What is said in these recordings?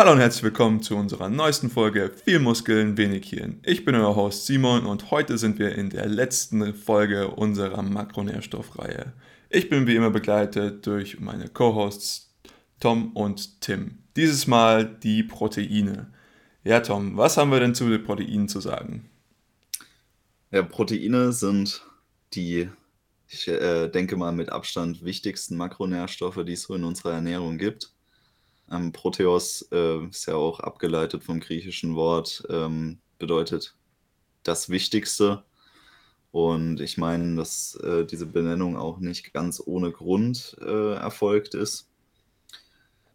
Hallo und herzlich willkommen zu unserer neuesten Folge Viel Muskeln, wenig Hirn. Ich bin euer Host Simon und heute sind wir in der letzten Folge unserer Makronährstoffreihe. Ich bin wie immer begleitet durch meine Co-Hosts Tom und Tim. Dieses Mal die Proteine. Ja, Tom, was haben wir denn zu den Proteinen zu sagen? Ja, Proteine sind die, ich äh, denke mal, mit Abstand wichtigsten Makronährstoffe, die es so in unserer Ernährung gibt. Ähm, Proteos äh, ist ja auch abgeleitet vom griechischen Wort, ähm, bedeutet das Wichtigste. Und ich meine, dass äh, diese Benennung auch nicht ganz ohne Grund äh, erfolgt ist.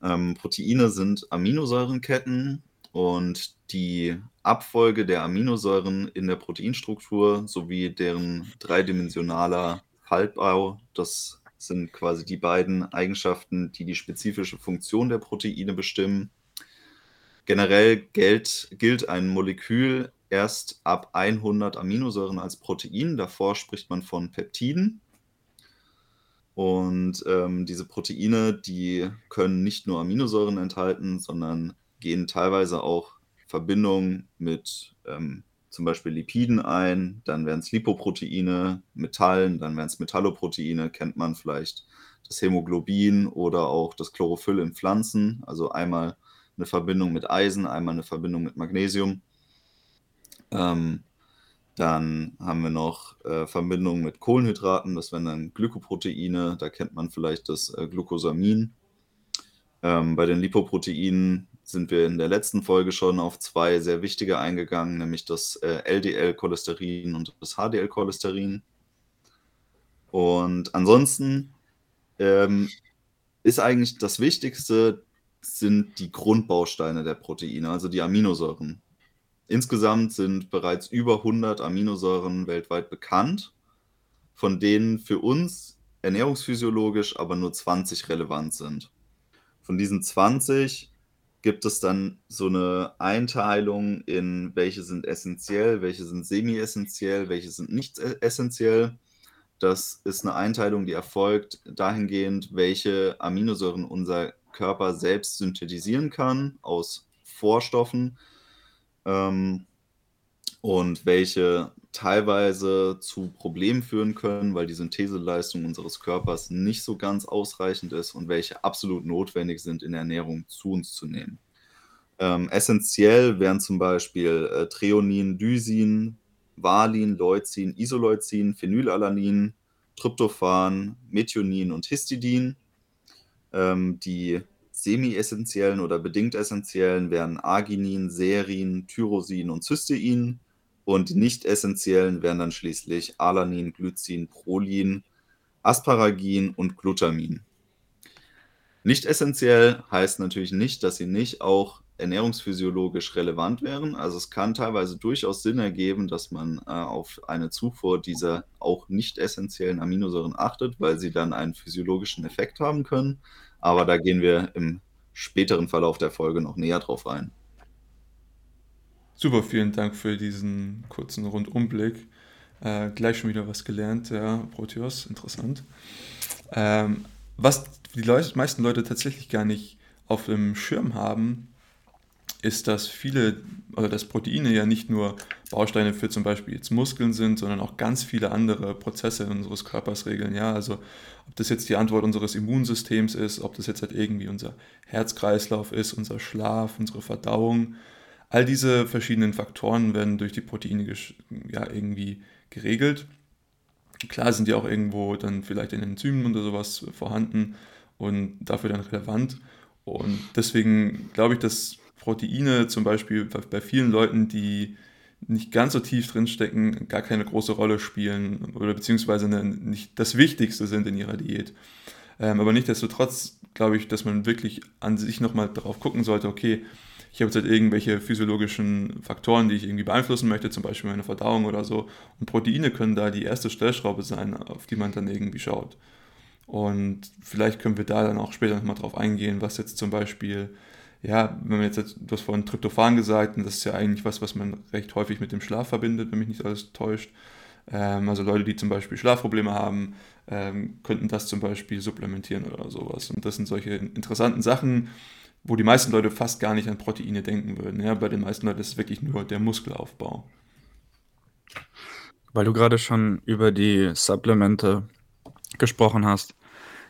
Ähm, Proteine sind Aminosäurenketten und die Abfolge der Aminosäuren in der Proteinstruktur sowie deren dreidimensionaler Faltbau, das sind quasi die beiden Eigenschaften, die die spezifische Funktion der Proteine bestimmen. Generell gilt, gilt ein Molekül erst ab 100 Aminosäuren als Protein. Davor spricht man von Peptiden. Und ähm, diese Proteine, die können nicht nur Aminosäuren enthalten, sondern gehen teilweise auch Verbindungen mit ähm, zum Beispiel Lipiden ein, dann wären es Lipoproteine, Metallen, dann wären es Metalloproteine, kennt man vielleicht das Hämoglobin oder auch das Chlorophyll in Pflanzen, also einmal eine Verbindung mit Eisen, einmal eine Verbindung mit Magnesium. Ähm, dann haben wir noch äh, Verbindungen mit Kohlenhydraten, das wären dann Glykoproteine, da kennt man vielleicht das äh, Glucosamin. Ähm, bei den Lipoproteinen sind wir in der letzten Folge schon auf zwei sehr wichtige eingegangen, nämlich das äh, LDL-Cholesterin und das HDL-Cholesterin. Und ansonsten ähm, ist eigentlich das Wichtigste, sind die Grundbausteine der Proteine, also die Aminosäuren. Insgesamt sind bereits über 100 Aminosäuren weltweit bekannt, von denen für uns ernährungsphysiologisch aber nur 20 relevant sind. Von diesen 20 gibt es dann so eine Einteilung in welche sind essentiell, welche sind semi-essentiell, welche sind nicht e-, essentiell. Das ist eine Einteilung, die erfolgt dahingehend, welche Aminosäuren unser Körper selbst synthetisieren kann aus Vorstoffen ähm, und welche teilweise zu Problemen führen können, weil die Syntheseleistung unseres Körpers nicht so ganz ausreichend ist und welche absolut notwendig sind in der Ernährung zu uns zu nehmen. Ähm, essentiell wären zum Beispiel äh, Treonin, Dysin, Valin, Leucin, Isoleucin, Phenylalanin, Tryptophan, Methionin und Histidin. Ähm, die semi-essentiellen oder bedingt essentiellen wären Arginin, Serin, Tyrosin und Cystein. Und die nicht essentiellen wären dann schließlich Alanin, Glycin, Prolin, Asparagin und Glutamin. Nicht essentiell heißt natürlich nicht, dass sie nicht auch ernährungsphysiologisch relevant wären. Also es kann teilweise durchaus Sinn ergeben, dass man äh, auf eine Zufuhr dieser auch nicht essentiellen Aminosäuren achtet, weil sie dann einen physiologischen Effekt haben können. Aber da gehen wir im späteren Verlauf der Folge noch näher drauf ein. Super, vielen Dank für diesen kurzen Rundumblick. Äh, gleich schon wieder was gelernt, ja, Proteus, interessant. Ähm, was die Leute, meisten Leute tatsächlich gar nicht auf dem Schirm haben, ist, dass viele, oder dass Proteine ja nicht nur Bausteine für zum Beispiel jetzt Muskeln sind, sondern auch ganz viele andere Prozesse unseres Körpers regeln. Ja, also ob das jetzt die Antwort unseres Immunsystems ist, ob das jetzt halt irgendwie unser Herzkreislauf ist, unser Schlaf, unsere Verdauung, All diese verschiedenen Faktoren werden durch die Proteine ja, irgendwie geregelt. Klar sind die auch irgendwo dann vielleicht in Enzymen oder sowas vorhanden und dafür dann relevant. Und deswegen glaube ich, dass Proteine zum Beispiel bei vielen Leuten, die nicht ganz so tief drinstecken, gar keine große Rolle spielen oder beziehungsweise nicht das Wichtigste sind in ihrer Diät. Ähm, aber nichtsdestotrotz glaube ich, dass man wirklich an sich nochmal darauf gucken sollte, okay, ich habe jetzt halt irgendwelche physiologischen Faktoren, die ich irgendwie beeinflussen möchte, zum Beispiel meine Verdauung oder so. Und Proteine können da die erste Stellschraube sein, auf die man dann irgendwie schaut. Und vielleicht können wir da dann auch später nochmal drauf eingehen, was jetzt zum Beispiel, ja, wenn man jetzt, hast vorhin Tryptophan gesagt, und das ist ja eigentlich was, was man recht häufig mit dem Schlaf verbindet, wenn mich nicht alles täuscht. Ähm, also Leute, die zum Beispiel Schlafprobleme haben, ähm, könnten das zum Beispiel supplementieren oder sowas. Und das sind solche interessanten Sachen, wo die meisten Leute fast gar nicht an Proteine denken würden. Ja, bei den meisten Leuten ist es wirklich nur der Muskelaufbau. Weil du gerade schon über die Supplemente gesprochen hast.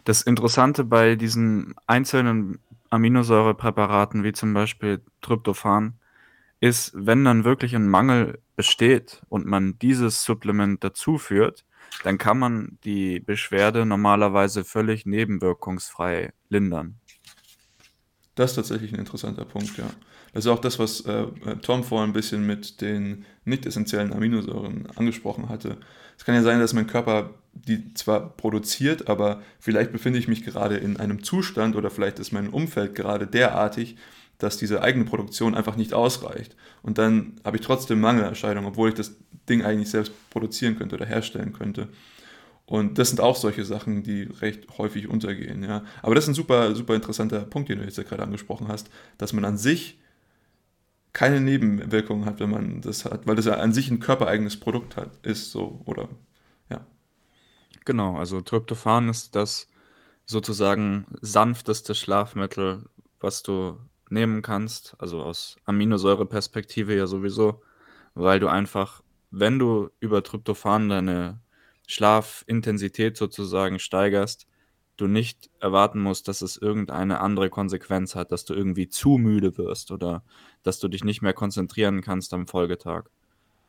Das Interessante bei diesen einzelnen Aminosäurepräparaten, wie zum Beispiel Tryptophan, ist, wenn dann wirklich ein Mangel besteht und man dieses Supplement dazuführt, dann kann man die Beschwerde normalerweise völlig nebenwirkungsfrei lindern. Das ist tatsächlich ein interessanter Punkt, ja. Das ist auch das, was äh, Tom vorhin ein bisschen mit den nicht essentiellen Aminosäuren angesprochen hatte. Es kann ja sein, dass mein Körper die zwar produziert, aber vielleicht befinde ich mich gerade in einem Zustand oder vielleicht ist mein Umfeld gerade derartig, dass diese eigene Produktion einfach nicht ausreicht. Und dann habe ich trotzdem Mangelerscheinungen, obwohl ich das Ding eigentlich selbst produzieren könnte oder herstellen könnte. Und das sind auch solche Sachen, die recht häufig untergehen. Ja. Aber das ist ein super, super interessanter Punkt, den du jetzt ja gerade angesprochen hast, dass man an sich keine Nebenwirkungen hat, wenn man das hat, weil das ja an sich ein körpereigenes Produkt hat, ist so, oder ja. Genau, also Tryptophan ist das sozusagen sanfteste Schlafmittel, was du nehmen kannst, also aus Aminosäureperspektive ja sowieso, weil du einfach, wenn du über Tryptophan deine Schlafintensität sozusagen steigerst, du nicht erwarten musst, dass es irgendeine andere Konsequenz hat, dass du irgendwie zu müde wirst oder dass du dich nicht mehr konzentrieren kannst am Folgetag.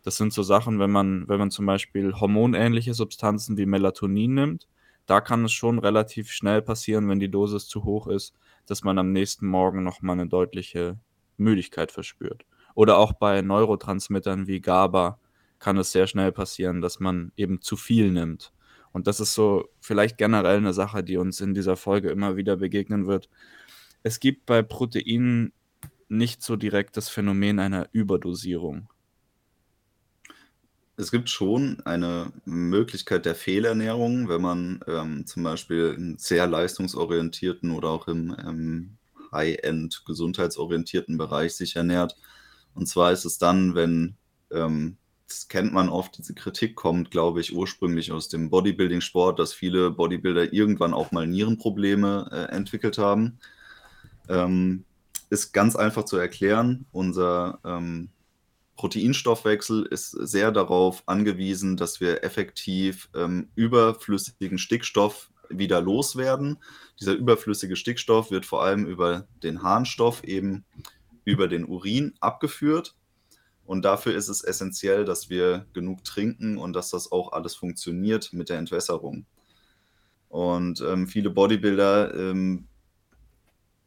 Das sind so Sachen, wenn man, wenn man zum Beispiel hormonähnliche Substanzen wie Melatonin nimmt, da kann es schon relativ schnell passieren, wenn die Dosis zu hoch ist, dass man am nächsten Morgen nochmal eine deutliche Müdigkeit verspürt. Oder auch bei Neurotransmittern wie GABA kann es sehr schnell passieren, dass man eben zu viel nimmt. Und das ist so vielleicht generell eine Sache, die uns in dieser Folge immer wieder begegnen wird. Es gibt bei Proteinen nicht so direkt das Phänomen einer Überdosierung. Es gibt schon eine Möglichkeit der Fehlernährung, wenn man ähm, zum Beispiel im sehr leistungsorientierten oder auch im ähm, High-End gesundheitsorientierten Bereich sich ernährt. Und zwar ist es dann, wenn, ähm, das kennt man oft, diese Kritik kommt, glaube ich, ursprünglich aus dem Bodybuilding-Sport, dass viele Bodybuilder irgendwann auch mal Nierenprobleme äh, entwickelt haben. Ähm, ist ganz einfach zu erklären. Unser ähm, Proteinstoffwechsel ist sehr darauf angewiesen, dass wir effektiv ähm, überflüssigen Stickstoff wieder loswerden. Dieser überflüssige Stickstoff wird vor allem über den Harnstoff eben über den Urin abgeführt. Und dafür ist es essentiell, dass wir genug trinken und dass das auch alles funktioniert mit der Entwässerung. Und ähm, viele Bodybuilder ähm,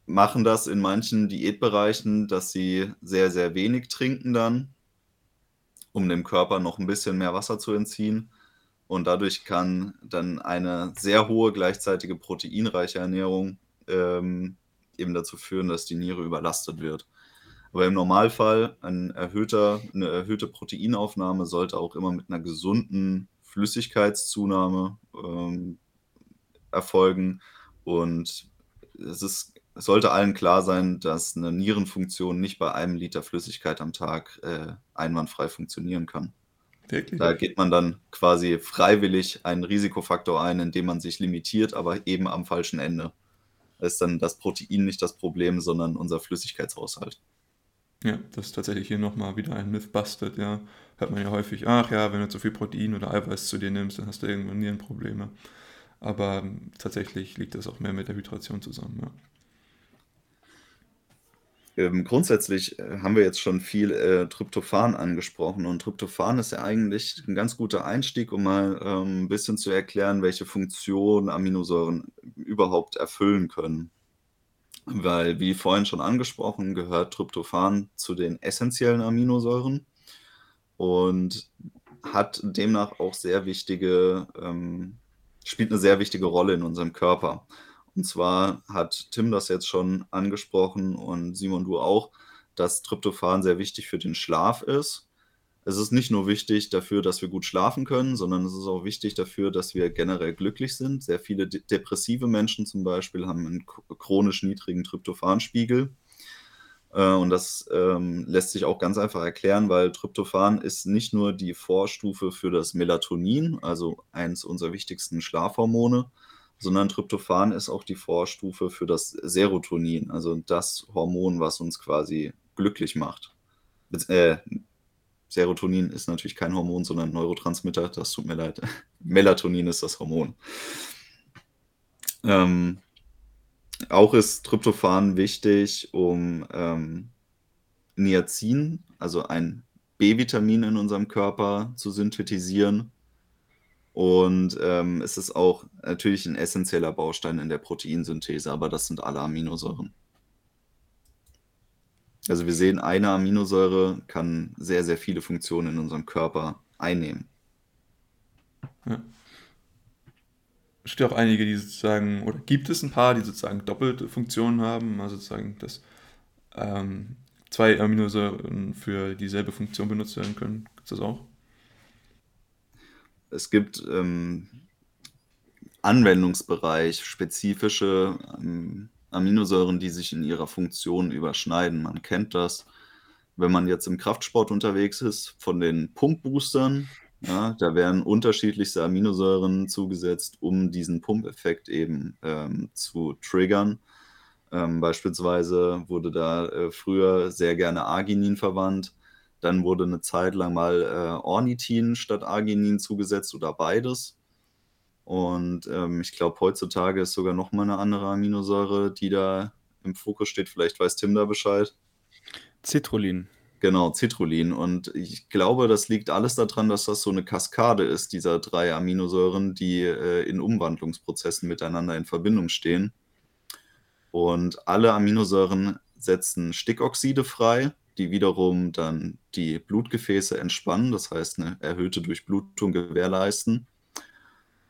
machen das in manchen Diätbereichen, dass sie sehr, sehr wenig trinken dann um dem Körper noch ein bisschen mehr Wasser zu entziehen. Und dadurch kann dann eine sehr hohe gleichzeitige proteinreiche Ernährung ähm, eben dazu führen, dass die Niere überlastet wird. Aber im Normalfall ein erhöhter, eine erhöhte Proteinaufnahme sollte auch immer mit einer gesunden Flüssigkeitszunahme ähm, erfolgen. Und es ist es sollte allen klar sein, dass eine Nierenfunktion nicht bei einem Liter Flüssigkeit am Tag äh, einwandfrei funktionieren kann. Wirklich? Da geht man dann quasi freiwillig einen Risikofaktor ein, indem man sich limitiert, aber eben am falschen Ende. Da ist dann das Protein nicht das Problem, sondern unser Flüssigkeitshaushalt. Ja, das ist tatsächlich hier nochmal wieder ein Myth busted, ja. Hört man ja häufig, ach ja, wenn du zu viel Protein oder Eiweiß zu dir nimmst, dann hast du irgendwann Nierenprobleme. Aber tatsächlich liegt das auch mehr mit der Hydration zusammen, ja. Ähm, grundsätzlich äh, haben wir jetzt schon viel äh, Tryptophan angesprochen und Tryptophan ist ja eigentlich ein ganz guter Einstieg, um mal ähm, ein bisschen zu erklären, welche Funktion Aminosäuren überhaupt erfüllen können. Weil, wie vorhin schon angesprochen, gehört Tryptophan zu den essentiellen Aminosäuren und hat demnach auch sehr wichtige, ähm, spielt eine sehr wichtige Rolle in unserem Körper. Und zwar hat Tim das jetzt schon angesprochen und Simon, du auch, dass Tryptophan sehr wichtig für den Schlaf ist. Es ist nicht nur wichtig dafür, dass wir gut schlafen können, sondern es ist auch wichtig dafür, dass wir generell glücklich sind. Sehr viele de depressive Menschen zum Beispiel haben einen chronisch niedrigen Tryptophanspiegel. Äh, und das ähm, lässt sich auch ganz einfach erklären, weil Tryptophan ist nicht nur die Vorstufe für das Melatonin, also eines unserer wichtigsten Schlafhormone, sondern Tryptophan ist auch die Vorstufe für das Serotonin, also das Hormon, was uns quasi glücklich macht. Äh, Serotonin ist natürlich kein Hormon, sondern Neurotransmitter. Das tut mir leid. Melatonin ist das Hormon. Ähm, auch ist Tryptophan wichtig, um ähm, Niacin, also ein B-Vitamin in unserem Körper, zu synthetisieren. Und ähm, es ist auch natürlich ein essentieller Baustein in der Proteinsynthese, aber das sind alle Aminosäuren. Also wir sehen, eine Aminosäure kann sehr, sehr viele Funktionen in unserem Körper einnehmen. Ja. Es gibt auch einige, die sozusagen, oder gibt es ein paar, die sozusagen doppelte Funktionen haben, also sozusagen, dass ähm, zwei Aminosäuren für dieselbe Funktion benutzt werden können. Gibt es das auch? Es gibt ähm, Anwendungsbereich spezifische ähm, Aminosäuren, die sich in ihrer Funktion überschneiden. Man kennt das, wenn man jetzt im Kraftsport unterwegs ist, von den Pumpboostern. Ja, da werden unterschiedlichste Aminosäuren zugesetzt, um diesen Pumpeffekt eben ähm, zu triggern. Ähm, beispielsweise wurde da äh, früher sehr gerne Arginin verwandt. Dann wurde eine Zeit lang mal äh, Ornithin statt Arginin zugesetzt oder beides. Und ähm, ich glaube, heutzutage ist sogar noch mal eine andere Aminosäure, die da im Fokus steht. Vielleicht weiß Tim da Bescheid. Citrullin. Genau, Citrullin. Und ich glaube, das liegt alles daran, dass das so eine Kaskade ist, dieser drei Aminosäuren, die äh, in Umwandlungsprozessen miteinander in Verbindung stehen. Und alle Aminosäuren setzen Stickoxide frei, die wiederum dann die Blutgefäße entspannen, das heißt eine erhöhte Durchblutung gewährleisten.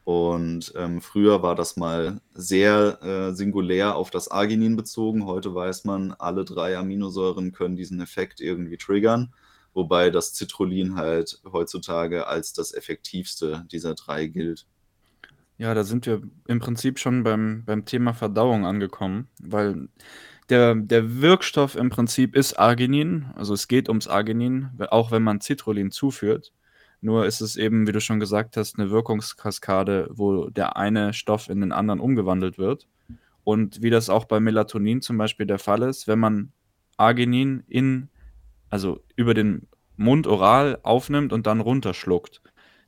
Und ähm, früher war das mal sehr äh, singulär auf das Arginin bezogen. Heute weiß man, alle drei Aminosäuren können diesen Effekt irgendwie triggern, wobei das Citrullin halt heutzutage als das effektivste dieser drei gilt. Ja, da sind wir im Prinzip schon beim, beim Thema Verdauung angekommen, weil der, der Wirkstoff im Prinzip ist Arginin, also es geht ums Arginin, auch wenn man Citrullin zuführt. Nur ist es eben, wie du schon gesagt hast, eine Wirkungskaskade, wo der eine Stoff in den anderen umgewandelt wird. Und wie das auch bei Melatonin zum Beispiel der Fall ist, wenn man Arginin in, also über den Mund oral aufnimmt und dann runterschluckt,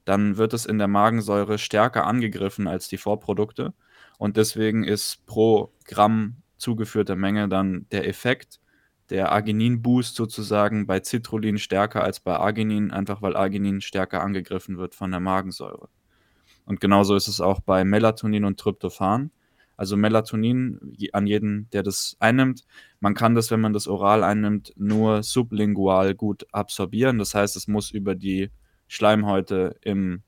dann wird es in der Magensäure stärker angegriffen als die Vorprodukte. Und deswegen ist pro Gramm zugeführter Menge dann der Effekt, der Arginin-Boost sozusagen bei Citrullin stärker als bei Arginin, einfach weil Arginin stärker angegriffen wird von der Magensäure. Und genauso ist es auch bei Melatonin und Tryptophan. Also Melatonin an jeden, der das einnimmt. Man kann das, wenn man das oral einnimmt, nur sublingual gut absorbieren. Das heißt, es muss über die Schleimhäute im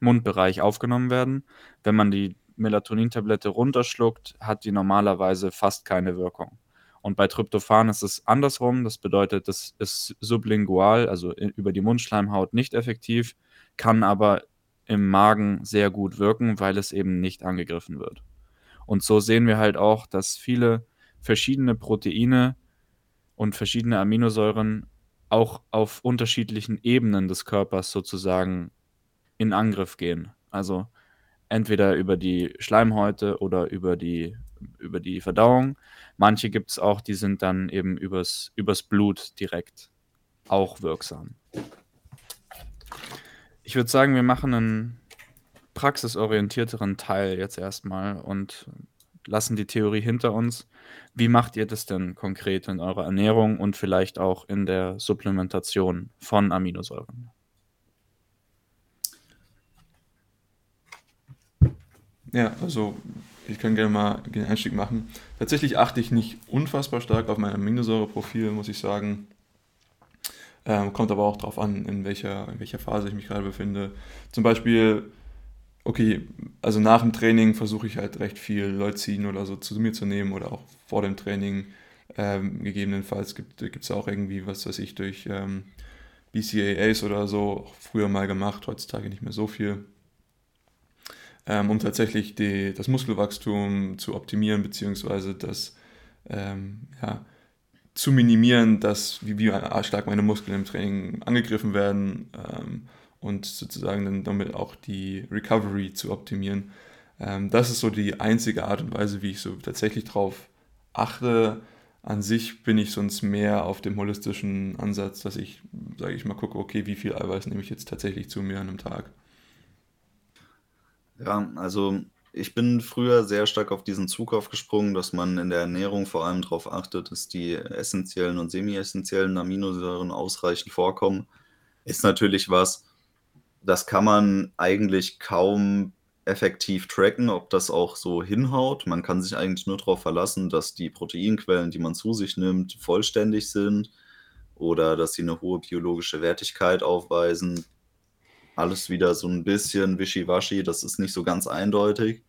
Mundbereich aufgenommen werden. Wenn man die Melatonin-Tablette runterschluckt, hat die normalerweise fast keine Wirkung. Und bei Tryptophan ist es andersrum. Das bedeutet, das ist sublingual, also über die Mundschleimhaut nicht effektiv, kann aber im Magen sehr gut wirken, weil es eben nicht angegriffen wird. Und so sehen wir halt auch, dass viele verschiedene Proteine und verschiedene Aminosäuren auch auf unterschiedlichen Ebenen des Körpers sozusagen in Angriff gehen. Also entweder über die Schleimhäute oder über die, über die Verdauung. Manche gibt es auch, die sind dann eben übers, übers Blut direkt auch wirksam. Ich würde sagen, wir machen einen praxisorientierteren Teil jetzt erstmal und lassen die Theorie hinter uns. Wie macht ihr das denn konkret in eurer Ernährung und vielleicht auch in der Supplementation von Aminosäuren? Ja, also ich kann gerne mal den Einstieg machen. Tatsächlich achte ich nicht unfassbar stark auf mein Aminosäureprofil, muss ich sagen. Ähm, kommt aber auch darauf an, in welcher, in welcher Phase ich mich gerade befinde. Zum Beispiel okay, also nach dem Training versuche ich halt recht viel Leucin oder so zu mir zu nehmen oder auch vor dem Training. Ähm, gegebenenfalls gibt es auch irgendwie, was weiß ich, durch ähm, BCAAs oder so, früher mal gemacht, heutzutage nicht mehr so viel, ähm, um tatsächlich die, das Muskelwachstum zu optimieren, beziehungsweise das ähm, ja, zu minimieren, dass, wie, wie stark meine Muskeln im Training angegriffen werden ähm, und sozusagen dann damit auch die Recovery zu optimieren. Ähm, das ist so die einzige Art und Weise, wie ich so tatsächlich drauf achte. An sich bin ich sonst mehr auf dem holistischen Ansatz, dass ich, sage ich mal, gucke, okay, wie viel Eiweiß nehme ich jetzt tatsächlich zu mir an einem Tag. Ja, also ich bin früher sehr stark auf diesen Zug aufgesprungen, dass man in der Ernährung vor allem darauf achtet, dass die essentiellen und semi-essentiellen Aminosäuren ausreichend vorkommen. Ist natürlich was, das kann man eigentlich kaum effektiv tracken, ob das auch so hinhaut. Man kann sich eigentlich nur darauf verlassen, dass die Proteinquellen, die man zu sich nimmt, vollständig sind oder dass sie eine hohe biologische Wertigkeit aufweisen. Alles wieder so ein bisschen wischiwaschi, das ist nicht so ganz eindeutig.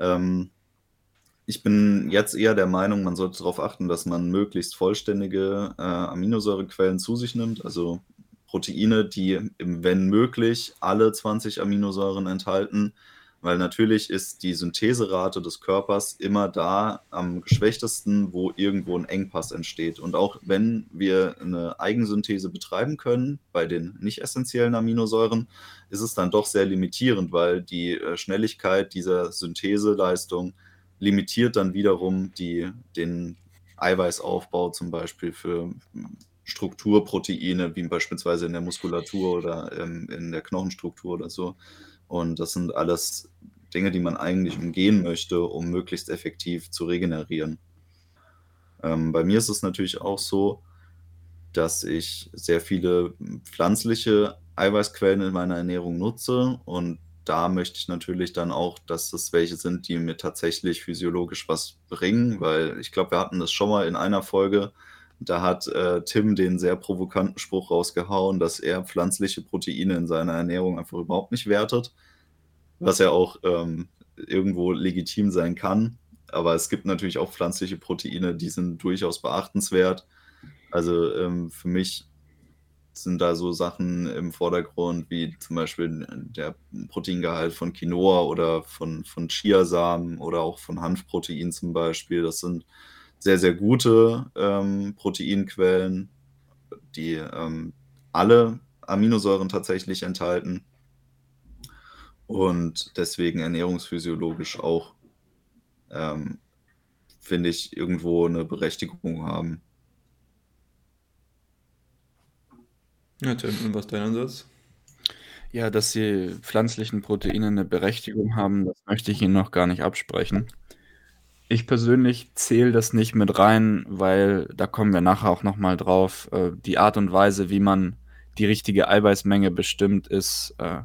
Ähm, ich bin jetzt eher der Meinung, man sollte darauf achten, dass man möglichst vollständige äh, Aminosäurequellen zu sich nimmt, also Proteine, die, wenn möglich, alle 20 Aminosäuren enthalten, weil natürlich ist die Syntheserate des Körpers immer da am geschwächtesten, wo irgendwo ein Engpass entsteht. Und auch wenn wir eine Eigensynthese betreiben können bei den nicht essentiellen Aminosäuren, ist es dann doch sehr limitierend, weil die äh, Schnelligkeit dieser Syntheseleistung limitiert dann wiederum die, den Eiweißaufbau zum Beispiel für Strukturproteine, wie beispielsweise in der Muskulatur oder ähm, in der Knochenstruktur oder so. Und das sind alles Dinge, die man eigentlich umgehen möchte, um möglichst effektiv zu regenerieren. Ähm, bei mir ist es natürlich auch so, dass ich sehr viele pflanzliche Eiweißquellen in meiner Ernährung nutze und da möchte ich natürlich dann auch, dass es welche sind, die mir tatsächlich physiologisch was bringen, weil ich glaube, wir hatten das schon mal in einer Folge, da hat äh, Tim den sehr provokanten Spruch rausgehauen, dass er pflanzliche Proteine in seiner Ernährung einfach überhaupt nicht wertet, was ja auch ähm, irgendwo legitim sein kann. Aber es gibt natürlich auch pflanzliche Proteine, die sind durchaus beachtenswert. Also ähm, für mich sind da so Sachen im Vordergrund, wie zum Beispiel der Proteingehalt von Quinoa oder von, von Chiasamen oder auch von Hanfprotein zum Beispiel. Das sind sehr, sehr gute ähm, Proteinquellen, die ähm, alle Aminosäuren tatsächlich enthalten und deswegen ernährungsphysiologisch auch, ähm, finde ich, irgendwo eine Berechtigung haben. Ja, Tim, und was ist dein Ansatz? Ja, dass die pflanzlichen Proteine eine Berechtigung haben, das möchte ich Ihnen noch gar nicht absprechen. Ich persönlich zähle das nicht mit rein, weil da kommen wir nachher auch noch mal drauf. Äh, die Art und Weise, wie man die richtige Eiweißmenge bestimmt, ist äh,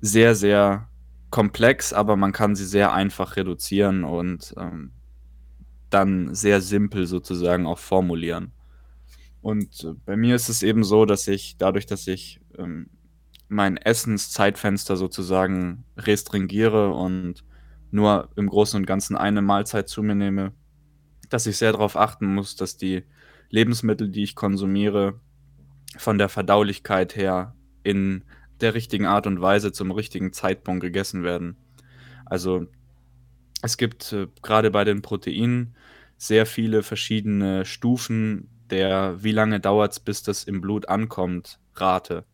sehr, sehr komplex, aber man kann sie sehr einfach reduzieren und ähm, dann sehr simpel sozusagen auch formulieren. Und äh, bei mir ist es eben so, dass ich dadurch, dass ich ähm, mein Essenszeitfenster sozusagen restringiere und nur im Großen und Ganzen eine Mahlzeit zu mir nehme, dass ich sehr darauf achten muss, dass die Lebensmittel, die ich konsumiere, von der Verdaulichkeit her in der richtigen Art und Weise zum richtigen Zeitpunkt gegessen werden. Also es gibt äh, gerade bei den Proteinen sehr viele verschiedene Stufen der, wie lange dauert es, bis das im Blut ankommt, Rate.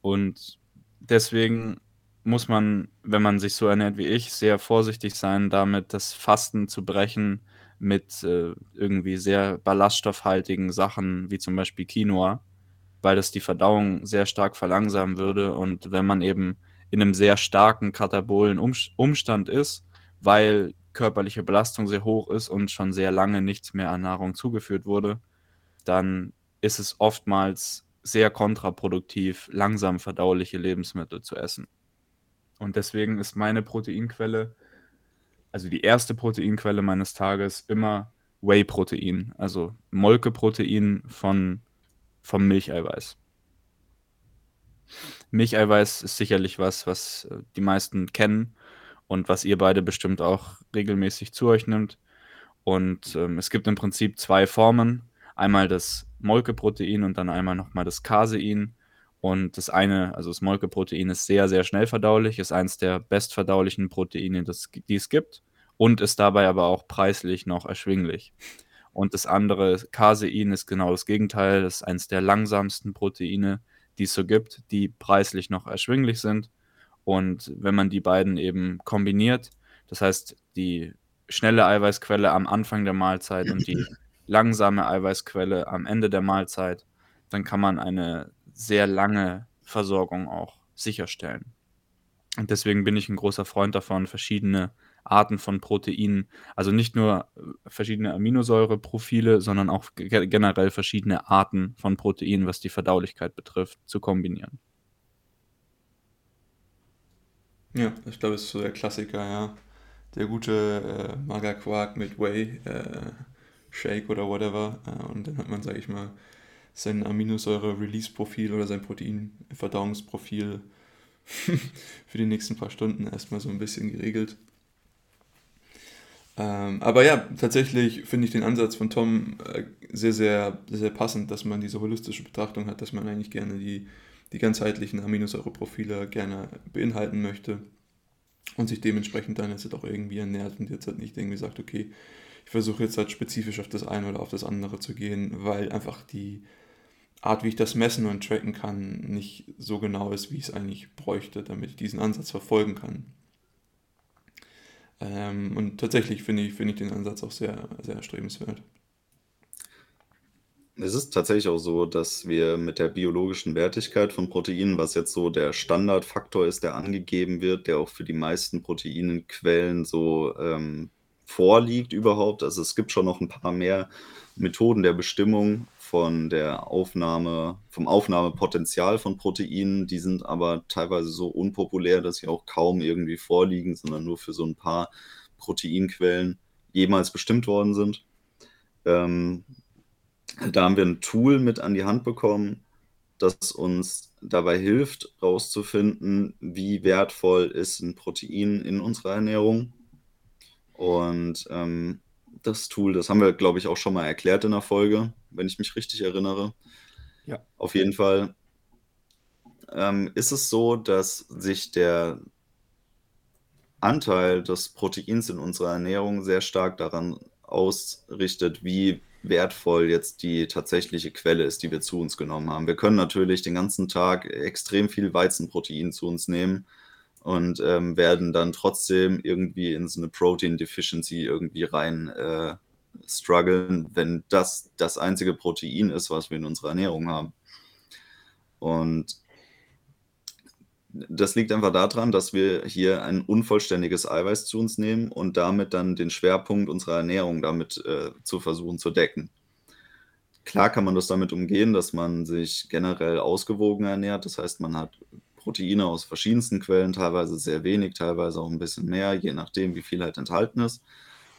Und deswegen muss man, wenn man sich so ernährt wie ich, sehr vorsichtig sein damit, das Fasten zu brechen mit äh, irgendwie sehr ballaststoffhaltigen Sachen, wie zum Beispiel Quinoa, weil das die Verdauung sehr stark verlangsamen würde. Und wenn man eben in einem sehr starken katabolen um Umstand ist, weil körperliche Belastung sehr hoch ist und schon sehr lange nichts mehr an Nahrung zugeführt wurde, dann ist es oftmals sehr kontraproduktiv, langsam verdauliche Lebensmittel zu essen. Und deswegen ist meine Proteinquelle, also die erste Proteinquelle meines Tages, immer Whey-Protein, also Molkeprotein von, vom Milcheiweiß. Milcheiweiß ist sicherlich was, was äh, die meisten kennen und was ihr beide bestimmt auch regelmäßig zu euch nimmt. Und ähm, es gibt im Prinzip zwei Formen. Einmal das Molkeprotein und dann einmal nochmal das Casein. Und das eine, also das Molkeprotein, ist sehr, sehr schnell verdaulich, ist eines der bestverdaulichen Proteine, das, die es gibt und ist dabei aber auch preislich noch erschwinglich. Und das andere, Casein, ist genau das Gegenteil, das ist eines der langsamsten Proteine, die es so gibt, die preislich noch erschwinglich sind Und wenn man die beiden eben kombiniert, das heißt die schnelle Eiweißquelle am Anfang der Mahlzeit und die langsame Eiweißquelle am Ende der Mahlzeit, dann kann man eine sehr lange Versorgung auch sicherstellen. Und deswegen bin ich ein großer Freund davon, verschiedene Arten von Proteinen, also nicht nur äh, verschiedene Aminosäureprofile, sondern auch generell verschiedene Arten von Proteinen, was die Verdaulichkeit betrifft, zu kombinieren. Ja, ich glaube, es ist so der Klassiker, ja. Der gute äh, Magerquark mit Whey, äh, Shake oder whatever. Äh, und dann hat man, sage ich mal, sein Aminosäure-Release-Profil oder sein Protein-Verdauungsprofil für die nächsten paar Stunden erstmal so ein bisschen geregelt. Ähm, aber ja, tatsächlich finde ich den Ansatz von Tom äh, sehr, sehr, sehr passend, dass man diese holistische Betrachtung hat, dass man eigentlich gerne die, die ganzheitlichen Aminosäureprofile gerne beinhalten möchte und sich dementsprechend dann jetzt halt auch irgendwie ernährt und jetzt halt nicht irgendwie sagt, okay, ich versuche jetzt halt spezifisch auf das eine oder auf das andere zu gehen, weil einfach die Art, wie ich das messen und tracken kann, nicht so genau ist, wie ich es eigentlich bräuchte, damit ich diesen Ansatz verfolgen kann. Ähm, und tatsächlich finde ich, find ich den Ansatz auch sehr, sehr erstrebenswert. Es ist tatsächlich auch so, dass wir mit der biologischen Wertigkeit von Proteinen, was jetzt so der Standardfaktor ist, der angegeben wird, der auch für die meisten Proteinquellen so ähm, vorliegt überhaupt. Also es gibt schon noch ein paar mehr Methoden der Bestimmung von der Aufnahme, vom Aufnahmepotenzial von Proteinen. Die sind aber teilweise so unpopulär, dass sie auch kaum irgendwie vorliegen, sondern nur für so ein paar Proteinquellen jemals bestimmt worden sind. Ähm, da haben wir ein Tool mit an die Hand bekommen, das uns dabei hilft, herauszufinden, wie wertvoll ist ein Protein in unserer Ernährung. Und ähm, das Tool, das haben wir, glaube ich, auch schon mal erklärt in der Folge, wenn ich mich richtig erinnere. Ja. Auf jeden Fall ähm, ist es so, dass sich der Anteil des Proteins in unserer Ernährung sehr stark daran ausrichtet, wie wertvoll jetzt die tatsächliche Quelle ist, die wir zu uns genommen haben. Wir können natürlich den ganzen Tag extrem viel Weizenprotein zu uns nehmen und ähm, werden dann trotzdem irgendwie in so eine Protein Deficiency irgendwie rein äh, strugglen, wenn das das einzige Protein ist, was wir in unserer Ernährung haben. Und das liegt einfach daran, dass wir hier ein unvollständiges Eiweiß zu uns nehmen und damit dann den Schwerpunkt unserer Ernährung damit äh, zu versuchen zu decken. Klar kann man das damit umgehen, dass man sich generell ausgewogen ernährt. Das heißt, man hat Proteine aus verschiedensten Quellen, teilweise sehr wenig, teilweise auch ein bisschen mehr, je nachdem, wie viel halt enthalten ist.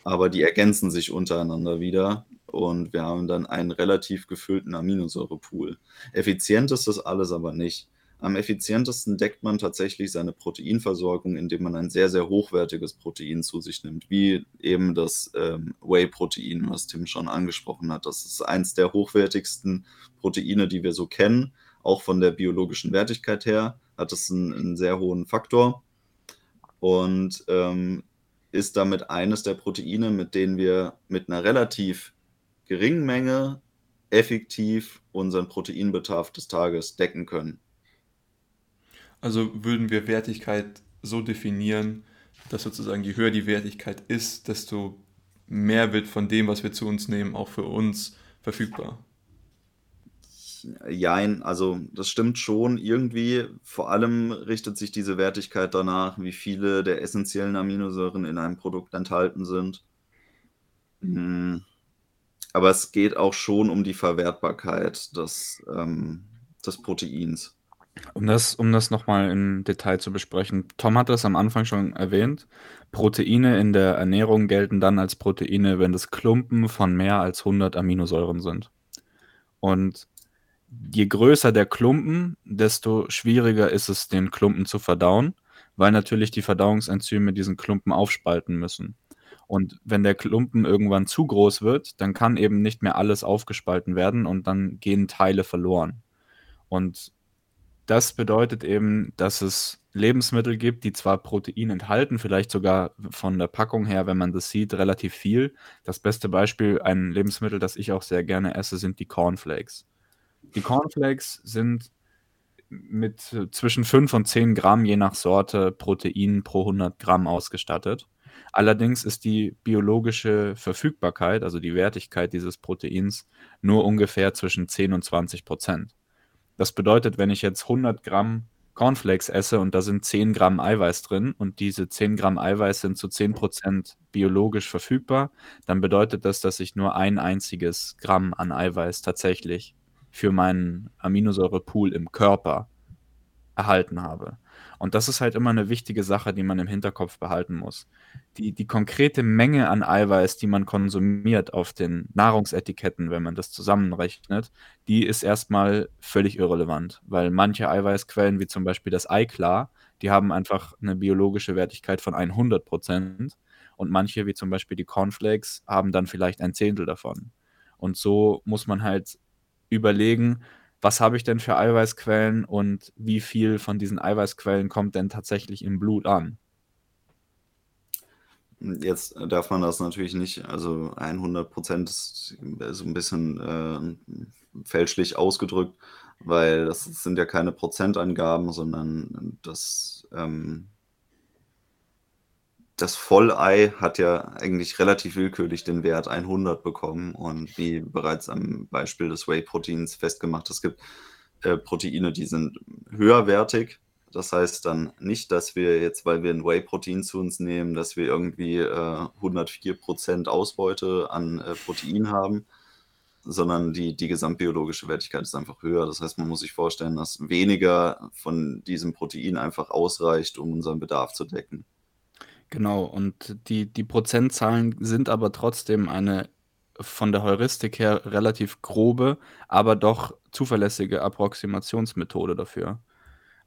Aber die ergänzen sich untereinander wieder und wir haben dann einen relativ gefüllten Aminosäurepool. Effizient ist das alles aber nicht. Am effizientesten deckt man tatsächlich seine Proteinversorgung, indem man ein sehr, sehr hochwertiges Protein zu sich nimmt, wie eben das ähm, Whey-Protein, was Tim schon angesprochen hat. Das ist eins der hochwertigsten Proteine, die wir so kennen, auch von der biologischen Wertigkeit her hat es einen, einen sehr hohen Faktor und ähm, ist damit eines der Proteine, mit denen wir mit einer relativ geringen Menge effektiv unseren Proteinbedarf des Tages decken können. Also würden wir Wertigkeit so definieren, dass sozusagen je höher die Wertigkeit ist, desto mehr wird von dem, was wir zu uns nehmen, auch für uns verfügbar. Jein, also das stimmt schon irgendwie. Vor allem richtet sich diese Wertigkeit danach, wie viele der essentiellen Aminosäuren in einem Produkt enthalten sind. Hm. Aber es geht auch schon um die Verwertbarkeit des, ähm, des Proteins. Um das, um das nochmal im Detail zu besprechen. Tom hat das am Anfang schon erwähnt. Proteine in der Ernährung gelten dann als Proteine, wenn das Klumpen von mehr als 100 Aminosäuren sind. Und je größer der Klumpen, desto schwieriger ist es, den Klumpen zu verdauen, weil natürlich die Verdauungsenzyme diesen Klumpen aufspalten müssen. Und wenn der Klumpen irgendwann zu groß wird, dann kann eben nicht mehr alles aufgespalten werden und dann gehen Teile verloren. Und das bedeutet eben, dass es Lebensmittel gibt, die zwar Protein enthalten, vielleicht sogar von der Packung her, wenn man das sieht, relativ viel. Das beste Beispiel, ein Lebensmittel, das ich auch sehr gerne esse, sind die Cornflakes. Die Cornflakes sind mit äh, zwischen 5 und 10 Gramm je nach Sorte Protein pro 100 Gramm ausgestattet. Allerdings ist die biologische Verfügbarkeit, also die Wertigkeit dieses Proteins, nur ungefähr zwischen 10 und 20 Prozent. Das bedeutet, wenn ich jetzt 100 Gramm Cornflakes esse und da sind 10 Gramm Eiweiß drin und diese 10 Gramm Eiweiß sind zu 10 Prozent biologisch verfügbar, dann bedeutet das, dass ich nur ein einziges Gramm an Eiweiß tatsächlich für meinen Aminosäurepool im Körper erhalten habe. Und das ist halt immer eine wichtige Sache, die man im Hinterkopf behalten muss. Die, die konkrete Menge an Eiweiß, die man konsumiert auf den Nahrungsetiketten, wenn man das zusammenrechnet, die ist erstmal völlig irrelevant, weil manche Eiweißquellen, wie zum Beispiel das Eiklar, die haben einfach eine biologische Wertigkeit von 100 Prozent und manche, wie zum Beispiel die Cornflakes, haben dann vielleicht ein Zehntel davon. Und so muss man halt überlegen, was habe ich denn für Eiweißquellen und wie viel von diesen Eiweißquellen kommt denn tatsächlich im Blut an? Jetzt darf man das natürlich nicht, also 100 Prozent ist so ein bisschen äh, fälschlich ausgedrückt, weil das sind ja keine Prozentangaben, sondern das ähm, das Vollei hat ja eigentlich relativ willkürlich den Wert 100 bekommen und wie bereits am Beispiel des Whey-Proteins festgemacht, es gibt äh, Proteine, die sind höherwertig. Das heißt dann nicht, dass wir jetzt, weil wir ein Whey-Protein zu uns nehmen, dass wir irgendwie äh, 104% Ausbeute an äh, Protein haben, sondern die, die gesamtbiologische Wertigkeit ist einfach höher. Das heißt, man muss sich vorstellen, dass weniger von diesem Protein einfach ausreicht, um unseren Bedarf zu decken. Genau, und die die Prozentzahlen sind aber trotzdem eine von der Heuristik her relativ grobe, aber doch zuverlässige Approximationsmethode dafür.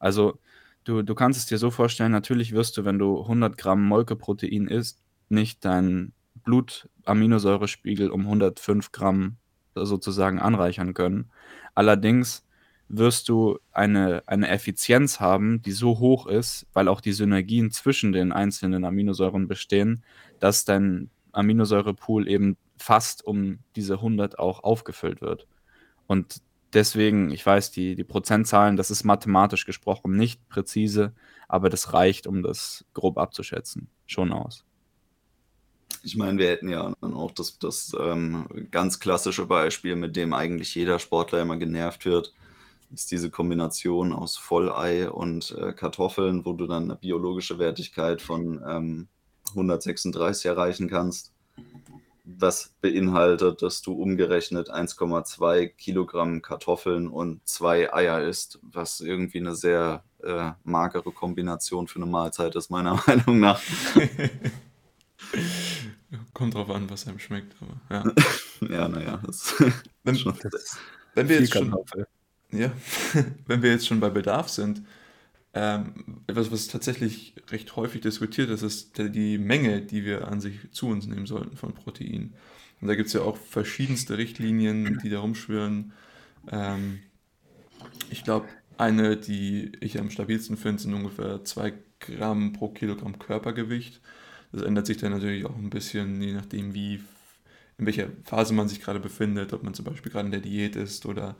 Also, du du kannst es dir so vorstellen, natürlich wirst du, wenn du 100 Gramm Molkeprotein isst, nicht deinen Blutaminosäurespiegel um 105 Gramm sozusagen anreichern können. Allerdings wirst du eine, eine Effizienz haben, die so hoch ist, weil auch die Synergien zwischen den einzelnen Aminosäuren bestehen, dass dein Aminosäurepool eben fast um diese 100 auch aufgefüllt wird. Und deswegen, ich weiß, die, die Prozentzahlen, das ist mathematisch gesprochen nicht präzise, aber das reicht, um das grob abzuschätzen, schon aus. Ich meine, wir hätten ja dann auch das, das ähm, ganz klassische Beispiel, mit dem eigentlich jeder Sportler immer genervt wird ist diese Kombination aus Vollei und äh, Kartoffeln, wo du dann eine biologische Wertigkeit von ähm, 136 erreichen kannst. Das beinhaltet, dass du umgerechnet 1,2 Kilogramm Kartoffeln und zwei Eier isst, was irgendwie eine sehr äh, magere Kombination für eine Mahlzeit ist, meiner Meinung nach. Kommt drauf an, was einem schmeckt, aber ja. ja, naja. Das, wenn, das, wenn wir jetzt schon, Kartoffel. Ja, wenn wir jetzt schon bei Bedarf sind, ähm, etwas, was tatsächlich recht häufig diskutiert ist, ist die Menge, die wir an sich zu uns nehmen sollten von Protein. Und da gibt es ja auch verschiedenste Richtlinien, die da rumschwirren. Ähm, ich glaube, eine, die ich am stabilsten finde, sind ungefähr 2 Gramm pro Kilogramm Körpergewicht. Das ändert sich dann natürlich auch ein bisschen, je nachdem, wie, in welcher Phase man sich gerade befindet, ob man zum Beispiel gerade in der Diät ist oder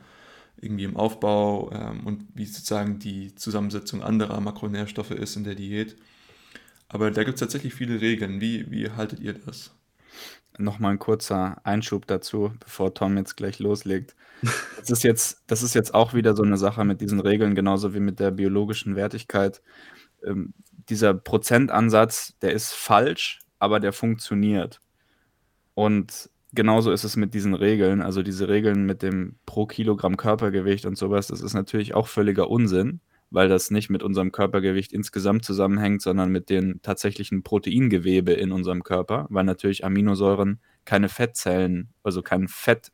irgendwie im Aufbau ähm, und wie sozusagen die Zusammensetzung anderer Makronährstoffe ist in der Diät. Aber da gibt es tatsächlich viele Regeln. Wie, wie haltet ihr das? Nochmal ein kurzer Einschub dazu, bevor Tom jetzt gleich loslegt. Das ist jetzt, das ist jetzt auch wieder so eine Sache mit diesen Regeln, genauso wie mit der biologischen Wertigkeit. Ähm, dieser Prozentansatz, der ist falsch, aber der funktioniert. Und genauso ist es mit diesen Regeln. Also diese Regeln mit dem pro Kilogramm Körpergewicht und sowas, das ist natürlich auch völliger Unsinn, weil das nicht mit unserem Körpergewicht insgesamt zusammenhängt, sondern mit den tatsächlichen Proteingewebe in unserem Körper, weil natürlich Aminosäuren keine Fettzellen, also kein Fett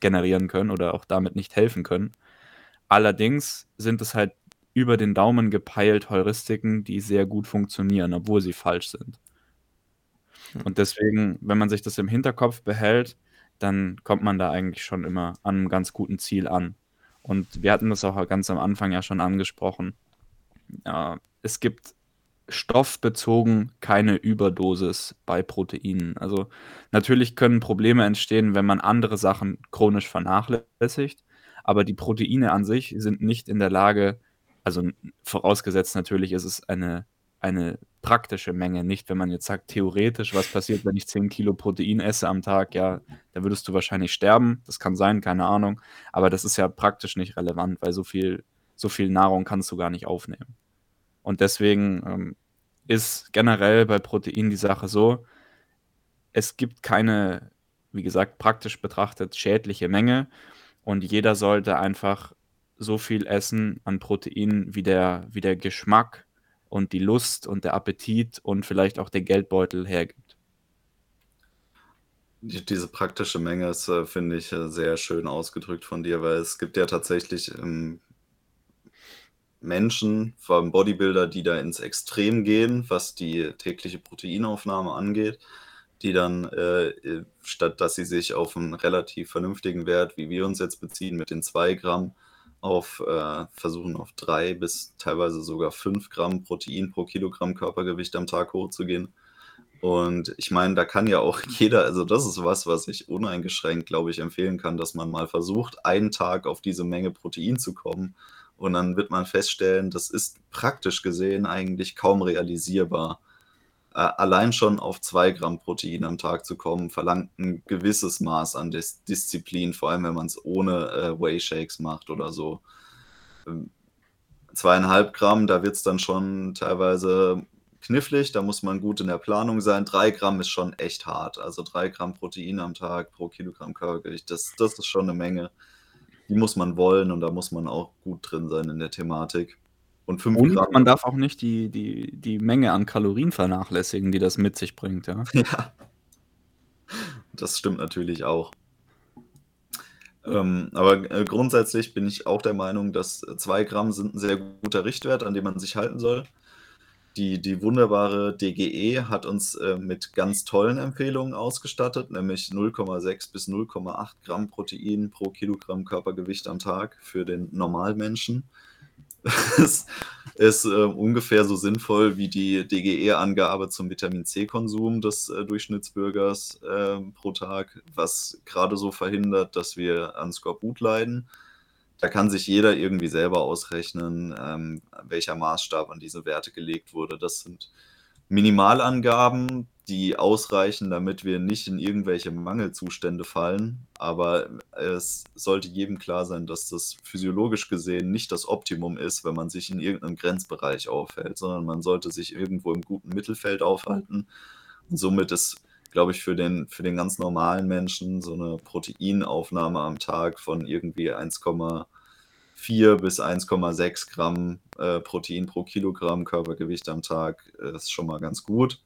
generieren können oder auch damit nicht helfen können. Allerdings sind es halt über den Daumen gepeilt Heuristiken, die sehr gut funktionieren, obwohl sie falsch sind. Und deswegen, wenn man sich das im Hinterkopf behält, dann kommt man da eigentlich schon immer an einem ganz guten Ziel an. Und wir hatten das auch ganz am Anfang ja schon angesprochen. Ja, es gibt stoffbezogen keine Überdosis bei Proteinen. Also natürlich können Probleme entstehen, wenn man andere Sachen chronisch vernachlässigt, aber die Proteine an sich sind nicht in der Lage, also vorausgesetzt natürlich ist es eine, eine praktische Menge, nicht wenn man jetzt sagt, theoretisch, was passiert, wenn ich 10 Kilo Protein esse am Tag, ja, da würdest du wahrscheinlich sterben, das kann sein, keine Ahnung, aber das ist ja praktisch nicht relevant, weil so viel, so viel Nahrung kannst du gar nicht aufnehmen. Und deswegen ähm, ist generell bei Protein die Sache so, es gibt keine, wie gesagt, praktisch betrachtet schädliche Menge. Und jeder sollte einfach so viel essen an Protein, wie der, wie der Geschmack und die Lust und der Appetit und vielleicht auch der Geldbeutel hergibt. Diese praktische Menge ist, äh, finde ich, äh, sehr schön ausgedrückt von dir, weil es gibt ja tatsächlich ähm, Menschen, vor allem Bodybuilder, die da ins Extrem gehen, was die tägliche Proteinaufnahme angeht, die dann, äh, statt dass sie sich auf einen relativ vernünftigen Wert, wie wir uns jetzt beziehen, mit den 2 Gramm, auf äh, versuchen auf 3 bis teilweise sogar 5 Gramm Protein pro Kilogramm Körpergewicht am Tag hochzugehen. Und ich meine, da kann ja auch jeder, also das ist was, was ich uneingeschränkt, glaube ich, empfehlen kann, dass man mal versucht, einen Tag auf diese Menge Protein zu kommen und dann wird man feststellen, das ist praktisch gesehen eigentlich kaum realisierbar. Äh, allein schon auf zwei Gramm Protein am Tag zu kommen, verlangt ein gewisses Maß an Dis Disziplin, vor allem wenn man es ohne äh, Whey Shakes macht oder so. Ähm, zweieinhalb Gramm, da wird es dann schon teilweise knifflig, da muss man gut in der Planung sein. Drei Gramm ist schon echt hart. Also drei Gramm Protein am Tag pro Kilogramm Körpergewicht, das, das ist schon eine Menge die muss man wollen und da muss man auch gut drin sein in der Thematik. Und 5 und Gramm. man darf auch nicht die, die, die Menge an Kalorien vernachlässigen, die das mit sich bringt, ja. Ja. Das stimmt natürlich auch. Ähm, aber äh, grundsätzlich bin ich auch der Meinung, dass 2 Gramm sind ein sehr guter Richtwert, an dem man sich halten soll. Die, die wunderbare DGE hat uns äh, mit ganz tollen Empfehlungen ausgestattet, nämlich 0,6 bis 0,8 Gramm Protein pro Kilogramm Körpergewicht am Tag für den Normalmenschen. Es ist äh, ungefähr so sinnvoll wie die DGE-Angabe zum Vitamin C-Konsum des äh, Durchschnittsbürgers ähm, pro Tag, was gerade so verhindert, dass wir an Skorbut leiden da kann sich jeder irgendwie selber ausrechnen, ähm, welcher Maßstab an diese Werte gelegt wurde. Das sind Minimalangaben, die ausreichen, damit wir nicht in irgendwelche Mangelzustände fallen. Aber es sollte jedem klar sein, dass das physiologisch gesehen nicht das Optimum ist, wenn man sich in irgendeinem Grenzbereich aufhält, sondern man sollte sich irgendwo im guten Mittelfeld aufhalten. Und somit ist glaube ich, für den, für den ganz normalen Menschen so eine Proteinaufnahme am Tag von irgendwie 1,4 bis 1,6 Gramm äh, Protein pro Kilogramm Körpergewicht am Tag äh, ist schon mal ganz gut.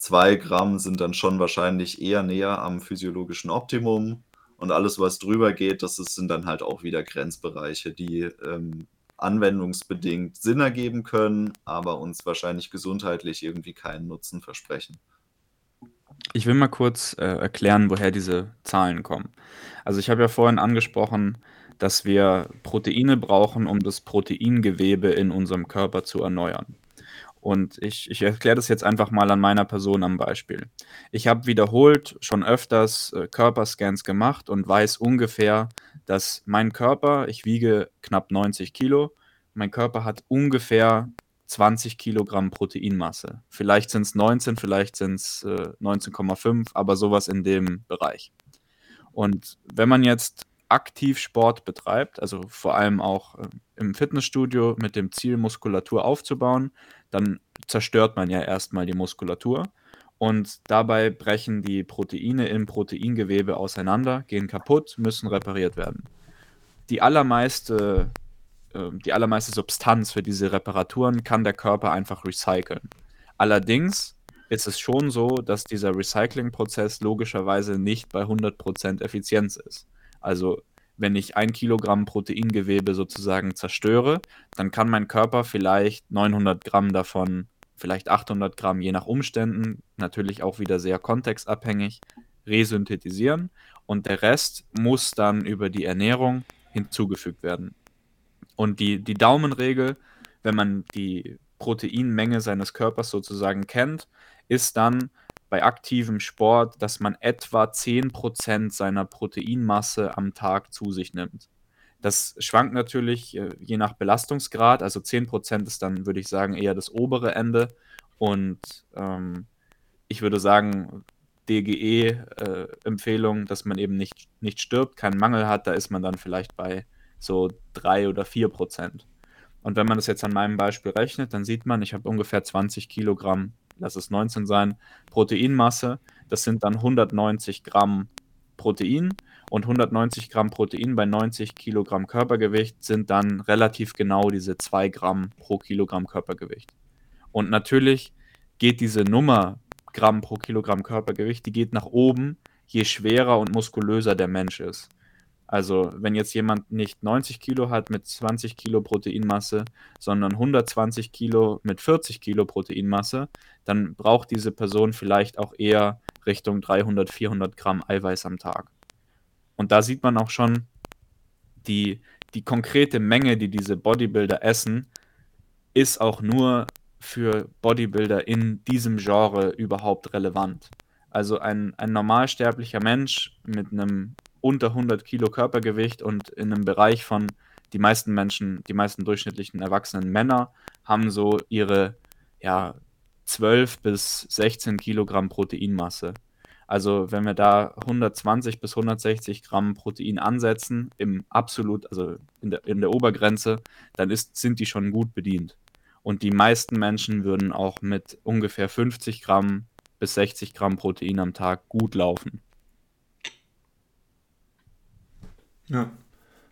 2 Gramm sind dann schon wahrscheinlich eher näher am physiologischen Optimum. Und alles, was drüber geht, das ist, sind dann halt auch wieder Grenzbereiche, die ähm, anwendungsbedingt Sinn ergeben können, aber uns wahrscheinlich gesundheitlich irgendwie keinen Nutzen versprechen. Ich will mal kurz äh, erklären, woher diese Zahlen kommen. Also ich habe ja vorhin angesprochen, dass wir Proteine brauchen, um das Proteingewebe in unserem Körper zu erneuern. Und ich, ich erkläre das jetzt einfach mal an meiner Person am Beispiel. Ich habe wiederholt schon öfters äh, Körperscans gemacht und weiß ungefähr, dass mein Körper, ich wiege knapp 90 Kilo, mein Körper hat ungefähr 20 Kilogramm Proteinmasse. Vielleicht sind es 19, vielleicht sind es äh, 19,5, aber sowas in dem Bereich. Und wenn man jetzt aktiv Sport betreibt, also vor allem auch äh, im Fitnessstudio mit dem Ziel, Muskulatur aufzubauen, dann zerstört man ja erstmal die Muskulatur und dabei brechen die Proteine im Proteingewebe auseinander, gehen kaputt, müssen repariert werden. Die allermeiste ähm, die allermeiste Substanz für diese Reparaturen kann der Körper einfach recyceln. Allerdings ist es schon so, dass dieser Recyclingprozess logischerweise nicht bei 100% Effizienz ist. Also wenn ich ein Kilogramm Proteingewebe sozusagen zerstöre, dann kann mein Körper vielleicht 900 Gramm davon, vielleicht 800 Gramm, je nach Umständen, natürlich auch wieder sehr kontextabhängig, resynthetisieren und der Rest muss dann über die Ernährung hinzugefügt werden. Und die, die Daumenregel, wenn man die Proteinmenge seines Körpers sozusagen kennt, ist dann bei aktivem Sport, dass man etwa 10% seiner Proteinmasse am Tag zu sich nimmt. Das schwankt natürlich äh, je nach Belastungsgrad. Also 10% ist dann, würde ich sagen, eher das obere Ende. Und ähm, ich würde sagen, DGE-Empfehlung, äh, dass man eben nicht, nicht stirbt, keinen Mangel hat, da ist man dann vielleicht bei so 3 oder 4 Prozent. Und wenn man das jetzt an meinem Beispiel rechnet, dann sieht man, ich habe ungefähr 20 Kilogramm, lass es 19 sein, Proteinmasse. Das sind dann 190 Gramm Protein und 190 Gramm Protein bei 90 Kilogramm Körpergewicht sind dann relativ genau diese 2 Gramm pro Kilogramm Körpergewicht. Und natürlich geht diese Nummer Gramm pro Kilogramm Körpergewicht, die geht nach oben, je schwerer und muskulöser der Mensch ist. Also wenn jetzt jemand nicht 90 Kilo hat mit 20 Kilo Proteinmasse, sondern 120 Kilo mit 40 Kilo Proteinmasse, dann braucht diese Person vielleicht auch eher Richtung 300, 400 Gramm Eiweiß am Tag. Und da sieht man auch schon die, die konkrete Menge, die diese Bodybuilder essen, ist auch nur für Bodybuilder in diesem Genre überhaupt relevant. Also ein, ein normalsterblicher Mensch mit einem unter 100 Kilo Körpergewicht und in einem Bereich von die meisten Menschen, die meisten durchschnittlichen erwachsenen Männer haben so ihre ja, 12 bis 16 Kilogramm Proteinmasse. Also wenn wir da 120 bis 160 Gramm Protein ansetzen, im absolut, also in der, in der Obergrenze, dann ist, sind die schon gut bedient. Und die meisten Menschen würden auch mit ungefähr 50 Gramm bis 60 Gramm Protein am Tag gut laufen. Ja.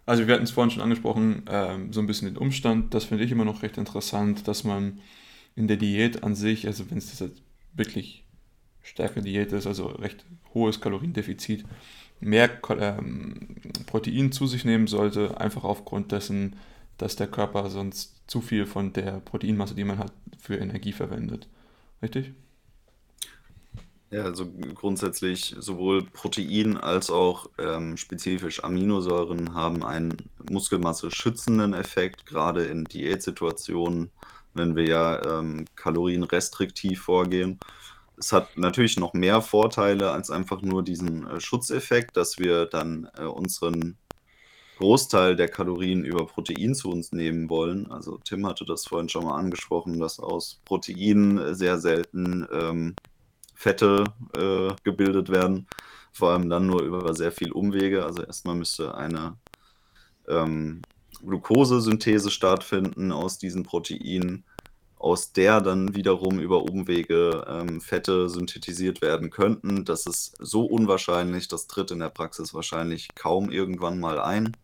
Also wir hatten es vorhin schon angesprochen, ähm, so ein bisschen den Umstand, das finde ich immer noch recht interessant, dass man in der Diät an sich, also wenn es das jetzt wirklich stärkere Diät ist, also recht hohes Kaloriendefizit, mehr ähm, Protein zu sich nehmen sollte, einfach aufgrund dessen, dass der Körper sonst zu viel von der Proteinmasse, die man hat, für Energie verwendet. Richtig? Ja, also grundsätzlich sowohl Protein als auch ähm, spezifisch Aminosäuren haben einen Muskelmasse schützenden Effekt, gerade in Diätsituationen, wenn wir ja ähm, kalorienrestriktiv vorgehen. Es hat natürlich noch mehr Vorteile als einfach nur diesen äh, Schutzeffekt, dass wir dann äh, unseren Großteil der Kalorien über Protein zu uns nehmen wollen. Also Tim hatte das vorhin schon mal angesprochen, dass aus Protein sehr selten ähm, Fette äh, gebildet werden. Vor allem dann nur über sehr viel Umwege. Also erstmal müsste eine ähm, Glukosesynthese stattfinden aus diesen Proteinen, aus der dann wiederum über Umwege ähm, Fette synthetisiert werden könnten. Das ist so unwahrscheinlich, das tritt in der Praxis wahrscheinlich kaum irgendwann mal ein.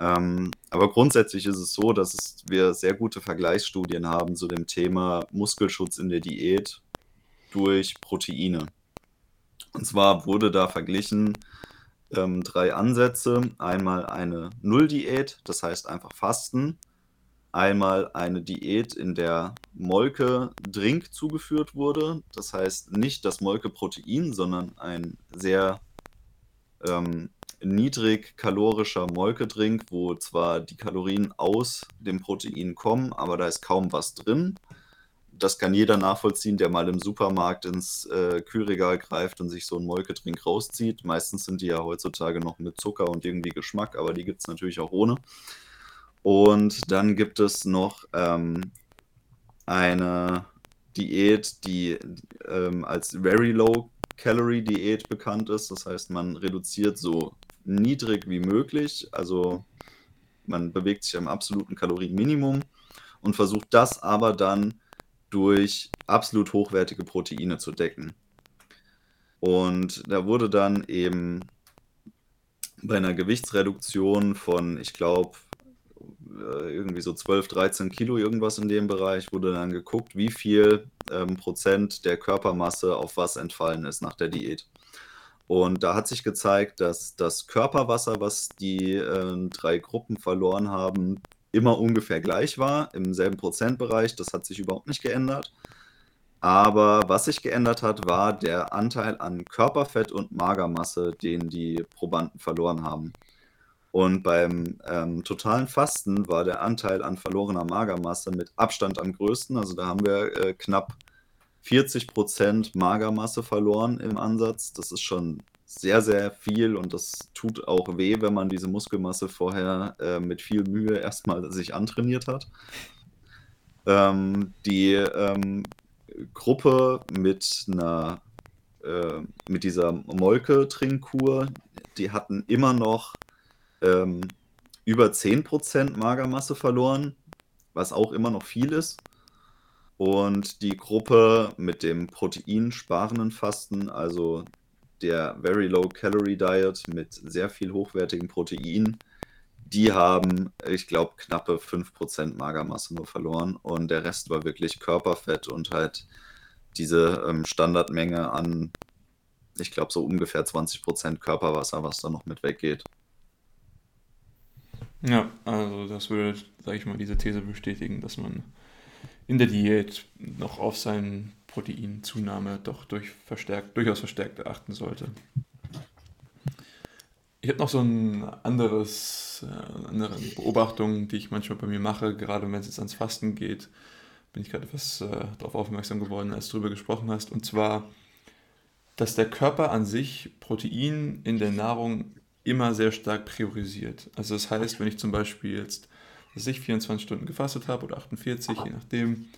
Ähm, aber grundsätzlich ist es so, dass es, wir sehr gute Vergleichsstudien haben zu dem Thema Muskelschutz in der Diät durch Proteine. Und zwar wurde da verglichen ähm, drei Ansätze. Einmal eine Nulldiät, das heißt einfach Fasten. Einmal eine Diät, in der Molke-Drink zugeführt wurde. Das heißt nicht das Molke-Protein, sondern ein sehr ähm, niedrig kalorischer Molke-Drink, wo zwar die Kalorien aus dem Protein kommen, aber da ist kaum was drin das kann jeder nachvollziehen, der mal im Supermarkt ins äh, Kühlregal greift und sich so einen Molketrink rauszieht. Meistens sind die ja heutzutage noch mit Zucker und irgendwie Geschmack, aber die gibt es natürlich auch ohne. Und dann gibt es noch ähm, eine Diät, die ähm, als Very Low Calorie Diät bekannt ist. Das heißt, man reduziert so niedrig wie möglich. Also man bewegt sich am absoluten Kalorienminimum und versucht das aber dann durch absolut hochwertige Proteine zu decken. Und da wurde dann eben bei einer Gewichtsreduktion von, ich glaube, äh, irgendwie so 12, 13 Kilo, irgendwas in dem Bereich, wurde dann geguckt, wie viel ähm, Prozent der Körpermasse auf was entfallen ist nach der Diät. Und da hat sich gezeigt, dass das Körperwasser, was die äh, drei Gruppen verloren haben, immer ungefähr gleich war, im selben Prozentbereich. Das hat sich überhaupt nicht geändert. Aber was sich geändert hat, war der Anteil an Körperfett und Magermasse, den die Probanden verloren haben. Und beim ähm, totalen Fasten war der Anteil an verlorener Magermasse mit Abstand am größten. Also da haben wir äh, knapp 40% Magermasse verloren im Ansatz. Das ist schon sehr, sehr viel und das tut auch weh, wenn man diese Muskelmasse vorher äh, mit viel Mühe erstmal sich antrainiert hat. Ähm, die ähm, Gruppe mit einer äh, mit dieser Molke-Trinkkur, die hatten immer noch ähm, über 10% Magermasse verloren, was auch immer noch viel ist. Und die Gruppe mit dem proteinsparenden Fasten, also der Very Low Calorie Diet mit sehr viel hochwertigem Protein, die haben, ich glaube, knappe 5% Magermasse nur verloren und der Rest war wirklich Körperfett und halt diese ähm, Standardmenge an, ich glaube, so ungefähr 20% Körperwasser, was da noch mit weggeht. Ja, also das würde, sage ich mal, diese These bestätigen, dass man in der Diät noch auf seine Proteinzunahme doch durch verstärkt, durchaus verstärkt achten sollte. Ich habe noch so ein anderes, äh, andere Beobachtung, die ich manchmal bei mir mache, gerade wenn es jetzt ans Fasten geht, bin ich gerade etwas äh, darauf aufmerksam geworden, als du darüber gesprochen hast, und zwar, dass der Körper an sich Protein in der Nahrung immer sehr stark priorisiert. Also das heißt, wenn ich zum Beispiel jetzt, dass ich 24 Stunden gefastet habe oder 48, je nachdem,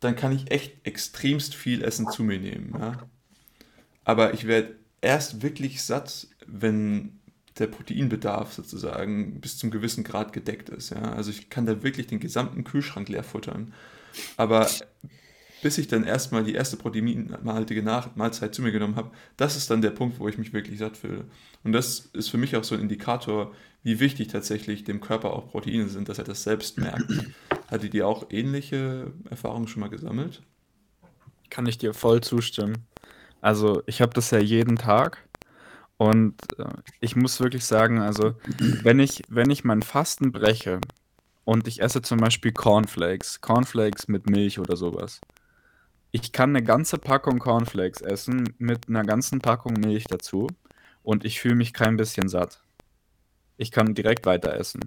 dann kann ich echt extremst viel Essen zu mir nehmen. Ja? Aber ich werde erst wirklich satt, wenn der Proteinbedarf sozusagen bis zum gewissen Grad gedeckt ist. Ja? Also ich kann da wirklich den gesamten Kühlschrank leer futtern. Aber bis ich dann erstmal die erste proteinhaltige Mahlzeit zu mir genommen habe, das ist dann der Punkt, wo ich mich wirklich satt fühle. Und das ist für mich auch so ein Indikator, wie wichtig tatsächlich dem Körper auch Proteine sind, dass er das selbst merkt. Hattet ihr auch ähnliche Erfahrungen schon mal gesammelt? Kann ich dir voll zustimmen. Also ich habe das ja jeden Tag und äh, ich muss wirklich sagen, also wenn ich, wenn ich mein Fasten breche und ich esse zum Beispiel Cornflakes, Cornflakes mit Milch oder sowas, ich kann eine ganze Packung Cornflakes essen mit einer ganzen Packung Milch dazu und ich fühle mich kein bisschen satt. Ich kann direkt weiter essen.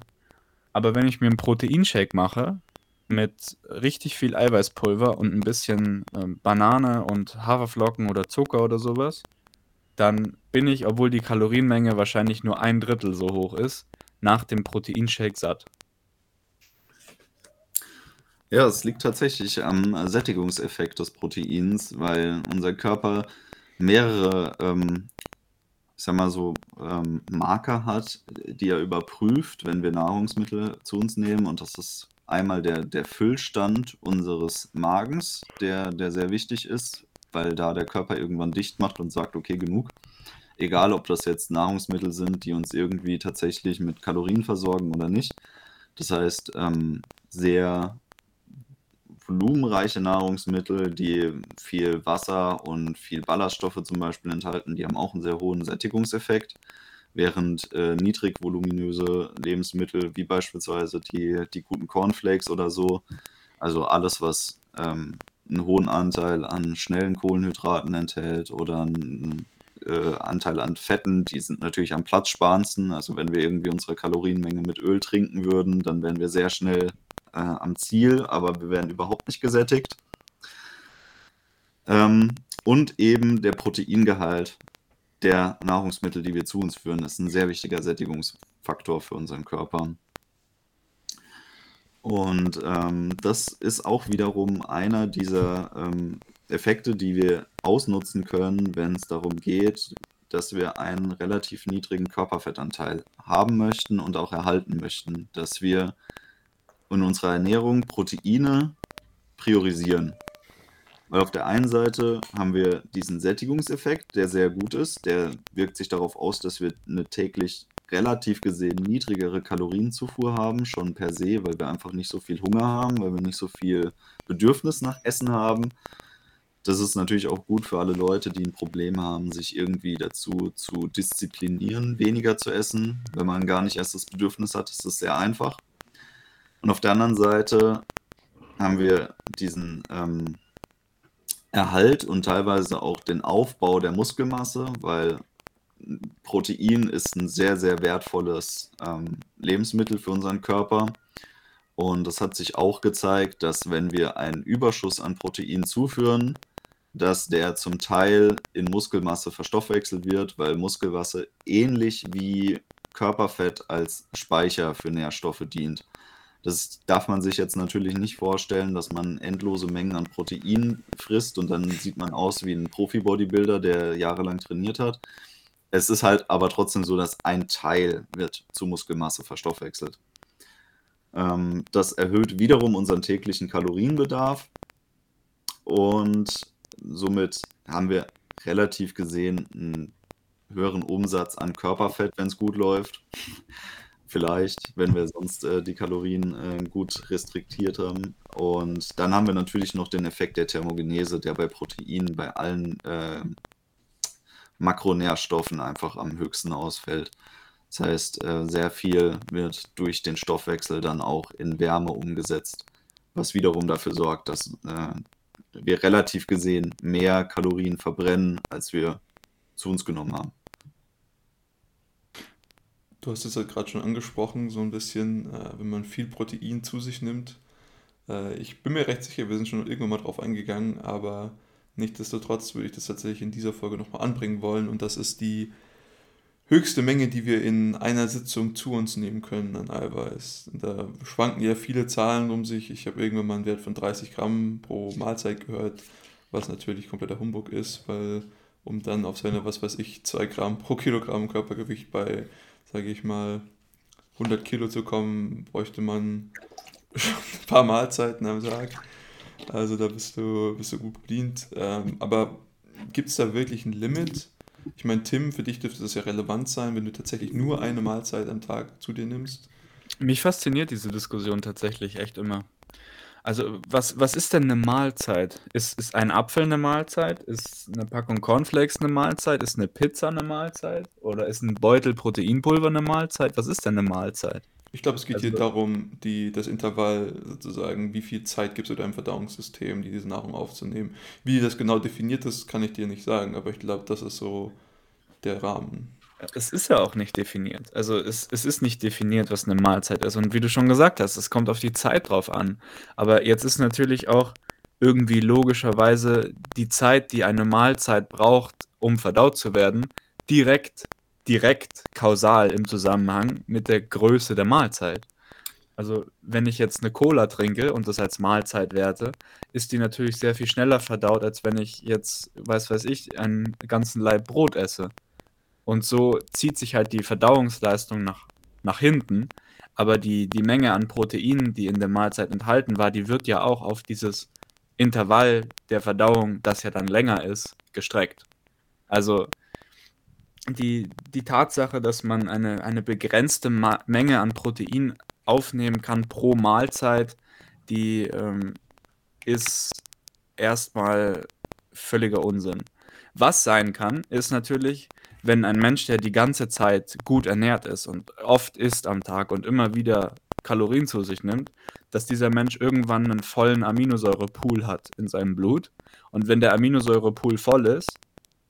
Aber wenn ich mir einen Proteinshake mache mit richtig viel Eiweißpulver und ein bisschen äh, Banane und Haferflocken oder Zucker oder sowas, dann bin ich, obwohl die Kalorienmenge wahrscheinlich nur ein Drittel so hoch ist, nach dem Proteinshake satt. Ja, es liegt tatsächlich am Sättigungseffekt des Proteins, weil unser Körper mehrere, ähm, ich sag mal so, ähm, Marker hat, die er überprüft, wenn wir Nahrungsmittel zu uns nehmen. Und das ist einmal der, der Füllstand unseres Magens, der, der sehr wichtig ist, weil da der Körper irgendwann dicht macht und sagt, okay, genug. Egal, ob das jetzt Nahrungsmittel sind, die uns irgendwie tatsächlich mit Kalorien versorgen oder nicht. Das heißt, ähm, sehr volumenreiche Nahrungsmittel, die viel Wasser und viel Ballaststoffe zum Beispiel enthalten, die haben auch einen sehr hohen Sättigungseffekt, während äh, niedrigvoluminöse Lebensmittel wie beispielsweise die, die guten Cornflakes oder so, also alles, was ähm, einen hohen Anteil an schnellen Kohlenhydraten enthält oder einen äh, Anteil an Fetten, die sind natürlich am platzsparendsten. Also wenn wir irgendwie unsere Kalorienmenge mit Öl trinken würden, dann wären wir sehr schnell äh, am Ziel, aber wir werden überhaupt nicht gesättigt. Ähm, und eben der Proteingehalt der Nahrungsmittel, die wir zu uns führen, ist ein sehr wichtiger Sättigungsfaktor für unseren Körper. Und ähm, das ist auch wiederum einer dieser ähm, Effekte, die wir ausnutzen können, wenn es darum geht, dass wir einen relativ niedrigen Körperfettanteil haben möchten und auch erhalten möchten, dass wir in unserer Ernährung Proteine priorisieren. Weil auf der einen Seite haben wir diesen Sättigungseffekt, der sehr gut ist. Der wirkt sich darauf aus, dass wir eine täglich relativ gesehen niedrigere Kalorienzufuhr haben, schon per se, weil wir einfach nicht so viel Hunger haben, weil wir nicht so viel Bedürfnis nach Essen haben. Das ist natürlich auch gut für alle Leute, die ein Problem haben, sich irgendwie dazu zu disziplinieren, weniger zu essen. Wenn man gar nicht erst das Bedürfnis hat, ist das sehr einfach. Und auf der anderen Seite haben wir diesen ähm, Erhalt und teilweise auch den Aufbau der Muskelmasse, weil Protein ist ein sehr, sehr wertvolles ähm, Lebensmittel für unseren Körper. Und das hat sich auch gezeigt, dass wenn wir einen Überschuss an Protein zuführen, dass der zum Teil in Muskelmasse verstoffwechselt wird, weil Muskelmasse ähnlich wie Körperfett als Speicher für Nährstoffe dient. Das darf man sich jetzt natürlich nicht vorstellen, dass man endlose Mengen an Protein frisst und dann sieht man aus wie ein Profi-Bodybuilder, der jahrelang trainiert hat. Es ist halt aber trotzdem so, dass ein Teil wird zu Muskelmasse verstoffwechselt. Ähm, das erhöht wiederum unseren täglichen Kalorienbedarf und somit haben wir relativ gesehen einen höheren Umsatz an Körperfett, wenn es gut läuft. Vielleicht, wenn wir sonst äh, die Kalorien äh, gut restriktiert haben. Und dann haben wir natürlich noch den Effekt der Thermogenese, der bei Proteinen, bei allen äh, Makronährstoffen einfach am höchsten ausfällt. Das heißt, äh, sehr viel wird durch den Stoffwechsel dann auch in Wärme umgesetzt, was wiederum dafür sorgt, dass äh, wir relativ gesehen mehr Kalorien verbrennen, als wir zu uns genommen haben. Du hast es ja gerade schon angesprochen, so ein bisschen, äh, wenn man viel Protein zu sich nimmt. Äh, ich bin mir recht sicher, wir sind schon irgendwann mal drauf eingegangen, aber nichtsdestotrotz würde ich das tatsächlich in dieser Folge nochmal anbringen wollen und das ist die höchste Menge, die wir in einer Sitzung zu uns nehmen können an Eiweiß. Da schwanken ja viele Zahlen um sich. Ich habe irgendwann mal einen Wert von 30 Gramm pro Mahlzeit gehört, was natürlich kompletter Humbug ist, weil um dann auf seine, was weiß ich, 2 Gramm pro Kilogramm Körpergewicht bei, sage ich mal, 100 Kilo zu kommen, bräuchte man schon ein paar Mahlzeiten am Tag. Also da bist du, bist du gut bedient. Ähm, aber gibt es da wirklich ein Limit? Ich meine, Tim, für dich dürfte das ja relevant sein, wenn du tatsächlich nur eine Mahlzeit am Tag zu dir nimmst. Mich fasziniert diese Diskussion tatsächlich echt immer. Also, was, was ist denn eine Mahlzeit? Ist, ist ein Apfel eine Mahlzeit? Ist eine Packung Cornflakes eine Mahlzeit? Ist eine Pizza eine Mahlzeit? Oder ist ein Beutel Proteinpulver eine Mahlzeit? Was ist denn eine Mahlzeit? Ich glaube, es geht also, hier darum, die, das Intervall sozusagen, wie viel Zeit gibst du deinem Verdauungssystem, die diese Nahrung aufzunehmen. Wie das genau definiert ist, kann ich dir nicht sagen, aber ich glaube, das ist so der Rahmen. Es ist ja auch nicht definiert. Also es, es ist nicht definiert, was eine Mahlzeit ist. Und wie du schon gesagt hast, es kommt auf die Zeit drauf an. Aber jetzt ist natürlich auch irgendwie logischerweise die Zeit, die eine Mahlzeit braucht, um verdaut zu werden, direkt direkt kausal im Zusammenhang mit der Größe der Mahlzeit. Also, wenn ich jetzt eine Cola trinke und das als Mahlzeit werte, ist die natürlich sehr viel schneller verdaut, als wenn ich jetzt, weiß weiß ich, einen ganzen Leib Brot esse. Und so zieht sich halt die Verdauungsleistung nach, nach hinten, aber die, die Menge an Proteinen, die in der Mahlzeit enthalten war, die wird ja auch auf dieses Intervall der Verdauung, das ja dann länger ist, gestreckt. Also die, die Tatsache, dass man eine, eine begrenzte Ma Menge an Protein aufnehmen kann pro Mahlzeit, die ähm, ist erstmal völliger Unsinn. Was sein kann, ist natürlich, wenn ein Mensch, der die ganze Zeit gut ernährt ist und oft isst am Tag und immer wieder Kalorien zu sich nimmt, dass dieser Mensch irgendwann einen vollen Aminosäurepool hat in seinem Blut. Und wenn der Aminosäurepool voll ist,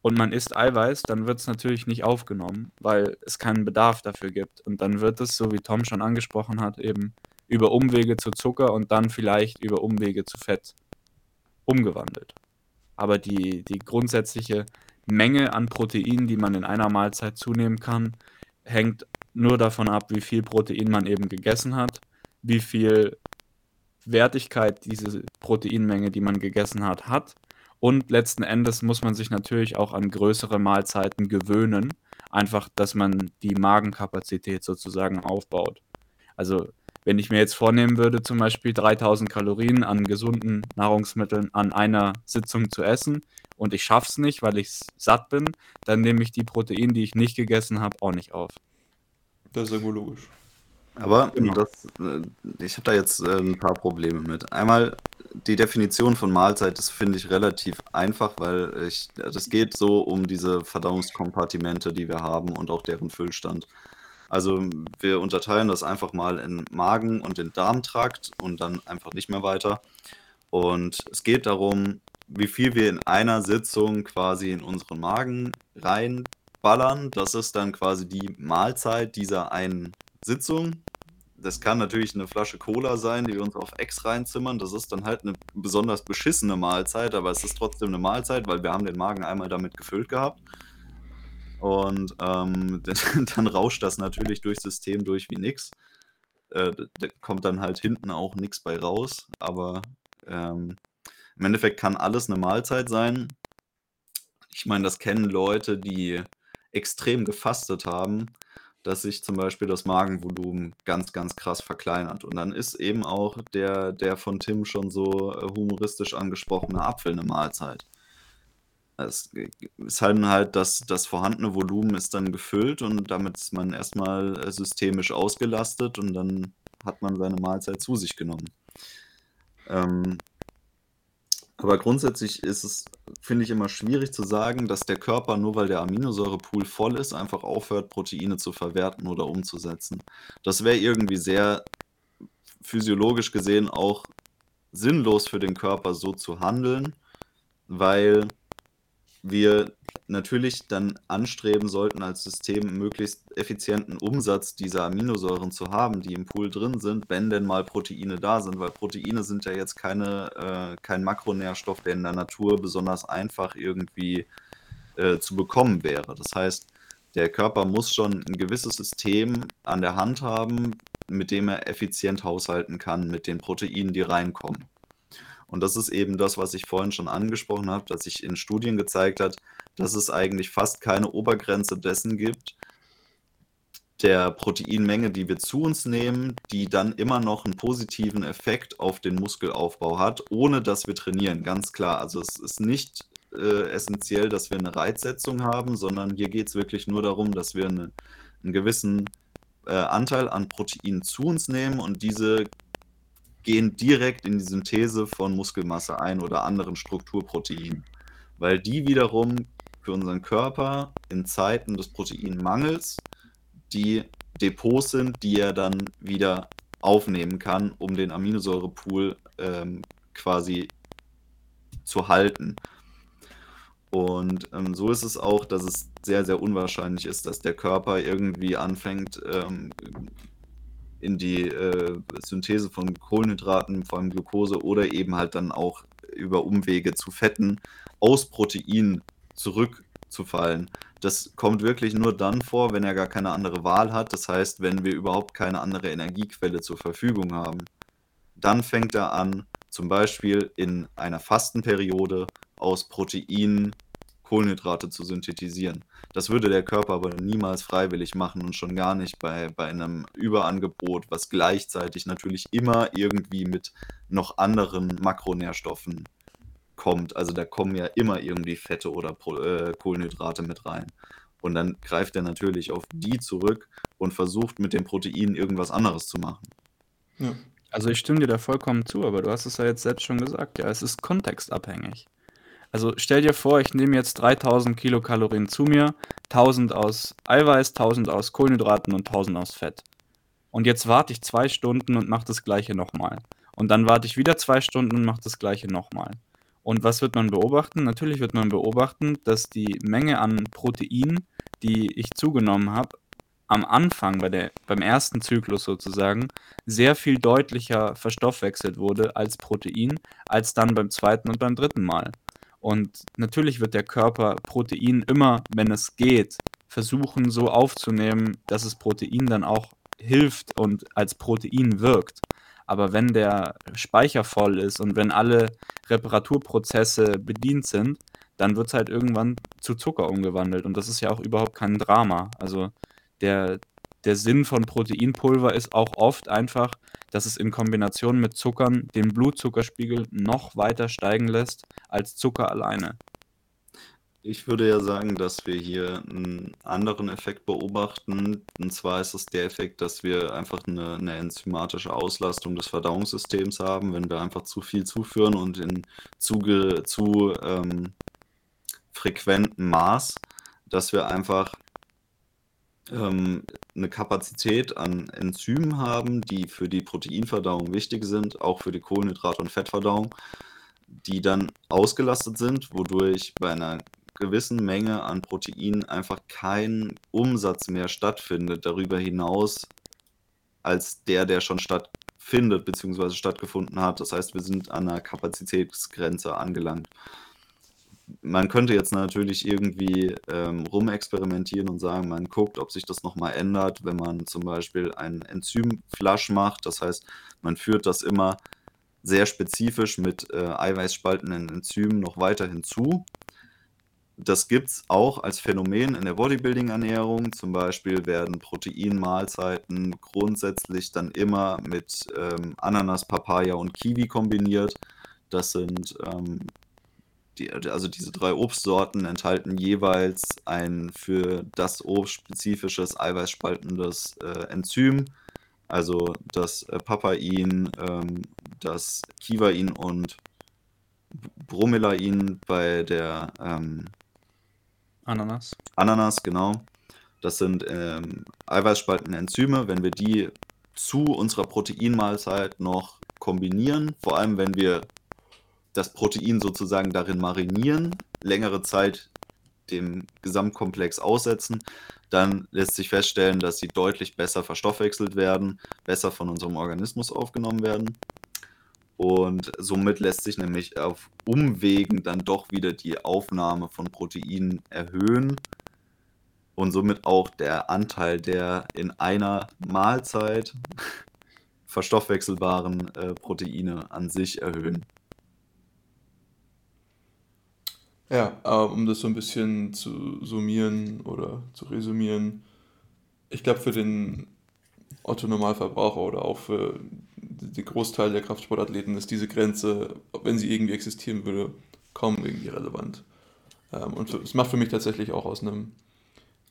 und man isst Eiweiß, dann wird es natürlich nicht aufgenommen, weil es keinen Bedarf dafür gibt. Und dann wird es, so wie Tom schon angesprochen hat, eben über Umwege zu Zucker und dann vielleicht über Umwege zu Fett umgewandelt. Aber die, die grundsätzliche Menge an Proteinen, die man in einer Mahlzeit zunehmen kann, hängt nur davon ab, wie viel Protein man eben gegessen hat, wie viel Wertigkeit diese Proteinmenge, die man gegessen hat, hat und letzten Endes muss man sich natürlich auch an größere Mahlzeiten gewöhnen. Einfach, dass man die Magenkapazität sozusagen aufbaut. Also, wenn ich mir jetzt vornehmen würde, zum Beispiel 3000 Kalorien an gesunden Nahrungsmitteln an einer Sitzung zu essen und ich schaffe es nicht, weil ich satt bin, dann nehme ich die Proteine, die ich nicht gegessen habe, auch nicht auf. Das ist irgendwo logisch. Aber genau. das, äh, ich habe da jetzt äh, ein paar Probleme mit. Einmal die Definition von Mahlzeit, das finde ich relativ einfach, weil ich, das geht so um diese Verdauungskompartimente, die wir haben und auch deren Füllstand. Also wir unterteilen das einfach mal in Magen und den Darmtrakt und dann einfach nicht mehr weiter. Und es geht darum, wie viel wir in einer Sitzung quasi in unseren Magen reinballern. Das ist dann quasi die Mahlzeit dieser einen Sitzung. das kann natürlich eine Flasche Cola sein, die wir uns auf Ex reinzimmern. Das ist dann halt eine besonders beschissene Mahlzeit, aber es ist trotzdem eine Mahlzeit, weil wir haben den Magen einmal damit gefüllt gehabt. Und ähm, dann rauscht das natürlich durchs System durch wie nix. Äh, da kommt dann halt hinten auch nichts bei raus. Aber ähm, im Endeffekt kann alles eine Mahlzeit sein. Ich meine, das kennen Leute, die extrem gefastet haben dass sich zum Beispiel das Magenvolumen ganz, ganz krass verkleinert. Und dann ist eben auch der, der von Tim schon so äh, humoristisch angesprochene Apfel eine Mahlzeit. Es ist halt, halt das, das vorhandene Volumen ist dann gefüllt und damit ist man erstmal äh, systemisch ausgelastet und dann hat man seine Mahlzeit zu sich genommen. Ähm, aber grundsätzlich ist es, finde ich, immer schwierig zu sagen, dass der Körper, nur weil der Aminosäurepool voll ist, einfach aufhört, Proteine zu verwerten oder umzusetzen. Das wäre irgendwie sehr physiologisch gesehen auch sinnlos für den Körper, so zu handeln, weil wir natürlich dann anstreben sollten, als System möglichst effizienten Umsatz dieser Aminosäuren zu haben, die im Pool drin sind, wenn denn mal Proteine da sind, weil Proteine sind ja jetzt keine, äh, kein Makronährstoff, der in der Natur besonders einfach irgendwie äh, zu bekommen wäre. Das heißt, der Körper muss schon ein gewisses System an der Hand haben, mit dem er effizient haushalten kann mit den Proteinen, die reinkommen. Und das ist eben das, was ich vorhin schon angesprochen habe, dass sich in Studien gezeigt hat, dass es eigentlich fast keine Obergrenze dessen gibt, der Proteinmenge, die wir zu uns nehmen, die dann immer noch einen positiven Effekt auf den Muskelaufbau hat, ohne dass wir trainieren. Ganz klar. Also es ist nicht äh, essentiell, dass wir eine Reizsetzung haben, sondern hier geht es wirklich nur darum, dass wir eine, einen gewissen äh, Anteil an Protein zu uns nehmen und diese gehen direkt in die Synthese von Muskelmasse ein oder anderen Strukturproteinen, weil die wiederum für unseren Körper in Zeiten des Proteinmangels die Depots sind, die er dann wieder aufnehmen kann, um den Aminosäurepool ähm, quasi zu halten. Und ähm, so ist es auch, dass es sehr, sehr unwahrscheinlich ist, dass der Körper irgendwie anfängt, ähm, in die äh, Synthese von Kohlenhydraten, vor allem Glucose oder eben halt dann auch über Umwege zu Fetten aus Protein zurückzufallen. Das kommt wirklich nur dann vor, wenn er gar keine andere Wahl hat. Das heißt, wenn wir überhaupt keine andere Energiequelle zur Verfügung haben. Dann fängt er an, zum Beispiel in einer Fastenperiode aus Proteinen Kohlenhydrate zu synthetisieren. Das würde der Körper aber niemals freiwillig machen und schon gar nicht bei, bei einem Überangebot, was gleichzeitig natürlich immer irgendwie mit noch anderen Makronährstoffen kommt. Also da kommen ja immer irgendwie Fette oder äh, Kohlenhydrate mit rein. Und dann greift er natürlich auf die zurück und versucht mit den Proteinen irgendwas anderes zu machen. Ja. Also ich stimme dir da vollkommen zu, aber du hast es ja jetzt selbst schon gesagt, ja, es ist kontextabhängig. Also stell dir vor, ich nehme jetzt 3000 Kilokalorien zu mir, 1000 aus Eiweiß, 1000 aus Kohlenhydraten und 1000 aus Fett. Und jetzt warte ich zwei Stunden und mache das gleiche nochmal. Und dann warte ich wieder zwei Stunden und mache das gleiche nochmal. Und was wird man beobachten? Natürlich wird man beobachten, dass die Menge an Protein, die ich zugenommen habe, am Anfang, bei der, beim ersten Zyklus sozusagen, sehr viel deutlicher verstoffwechselt wurde als Protein, als dann beim zweiten und beim dritten Mal. Und natürlich wird der Körper Protein immer, wenn es geht, versuchen so aufzunehmen, dass es Protein dann auch hilft und als Protein wirkt. Aber wenn der Speicher voll ist und wenn alle Reparaturprozesse bedient sind, dann wird es halt irgendwann zu Zucker umgewandelt. Und das ist ja auch überhaupt kein Drama. Also der, der Sinn von Proteinpulver ist auch oft einfach, dass es in Kombination mit Zuckern den Blutzuckerspiegel noch weiter steigen lässt als Zucker alleine. Ich würde ja sagen, dass wir hier einen anderen Effekt beobachten. Und zwar ist es der Effekt, dass wir einfach eine, eine enzymatische Auslastung des Verdauungssystems haben, wenn wir einfach zu viel zuführen und in zu, zu ähm, frequentem Maß, dass wir einfach ähm, 'ne Kapazität an Enzymen haben, die für die Proteinverdauung wichtig sind, auch für die Kohlenhydrat und Fettverdauung, die dann ausgelastet sind, wodurch bei einer gewissen Menge an Protein einfach kein Umsatz mehr stattfindet, darüber hinaus als der, der schon stattfindet bzw. stattgefunden hat. Das heißt, wir sind an einer Kapazitätsgrenze angelangt. Man könnte jetzt natürlich irgendwie ähm, rumexperimentieren und sagen, man guckt, ob sich das nochmal ändert, wenn man zum Beispiel einen Enzymflush macht. Das heißt, man führt das immer sehr spezifisch mit äh, eiweißspaltenden Enzymen noch weiter hinzu. Das gibt es auch als Phänomen in der Bodybuilding-Ernährung. Zum Beispiel werden Proteinmahlzeiten grundsätzlich dann immer mit ähm, Ananas, Papaya und Kiwi kombiniert. Das sind ähm, die, also diese drei Obstsorten enthalten jeweils ein für das Obst spezifisches eiweißspaltendes äh, Enzym. Also das äh, Papain, ähm, das Kivain und Bromelain bei der ähm, Ananas. Ananas, genau. Das sind ähm, eiweißspaltende Enzyme. Wenn wir die zu unserer Proteinmahlzeit noch kombinieren, vor allem wenn wir das Protein sozusagen darin marinieren, längere Zeit dem Gesamtkomplex aussetzen, dann lässt sich feststellen, dass sie deutlich besser verstoffwechselt werden, besser von unserem Organismus aufgenommen werden. Und somit lässt sich nämlich auf Umwegen dann doch wieder die Aufnahme von Proteinen erhöhen und somit auch der Anteil der in einer Mahlzeit verstoffwechselbaren äh, Proteine an sich erhöhen. Ja, aber um das so ein bisschen zu summieren oder zu resümieren, ich glaube, für den Otto-Normalverbraucher oder auch für den Großteil der Kraftsportathleten ist diese Grenze, wenn sie irgendwie existieren würde, kaum irgendwie relevant. Ähm, und es macht für mich tatsächlich auch aus einem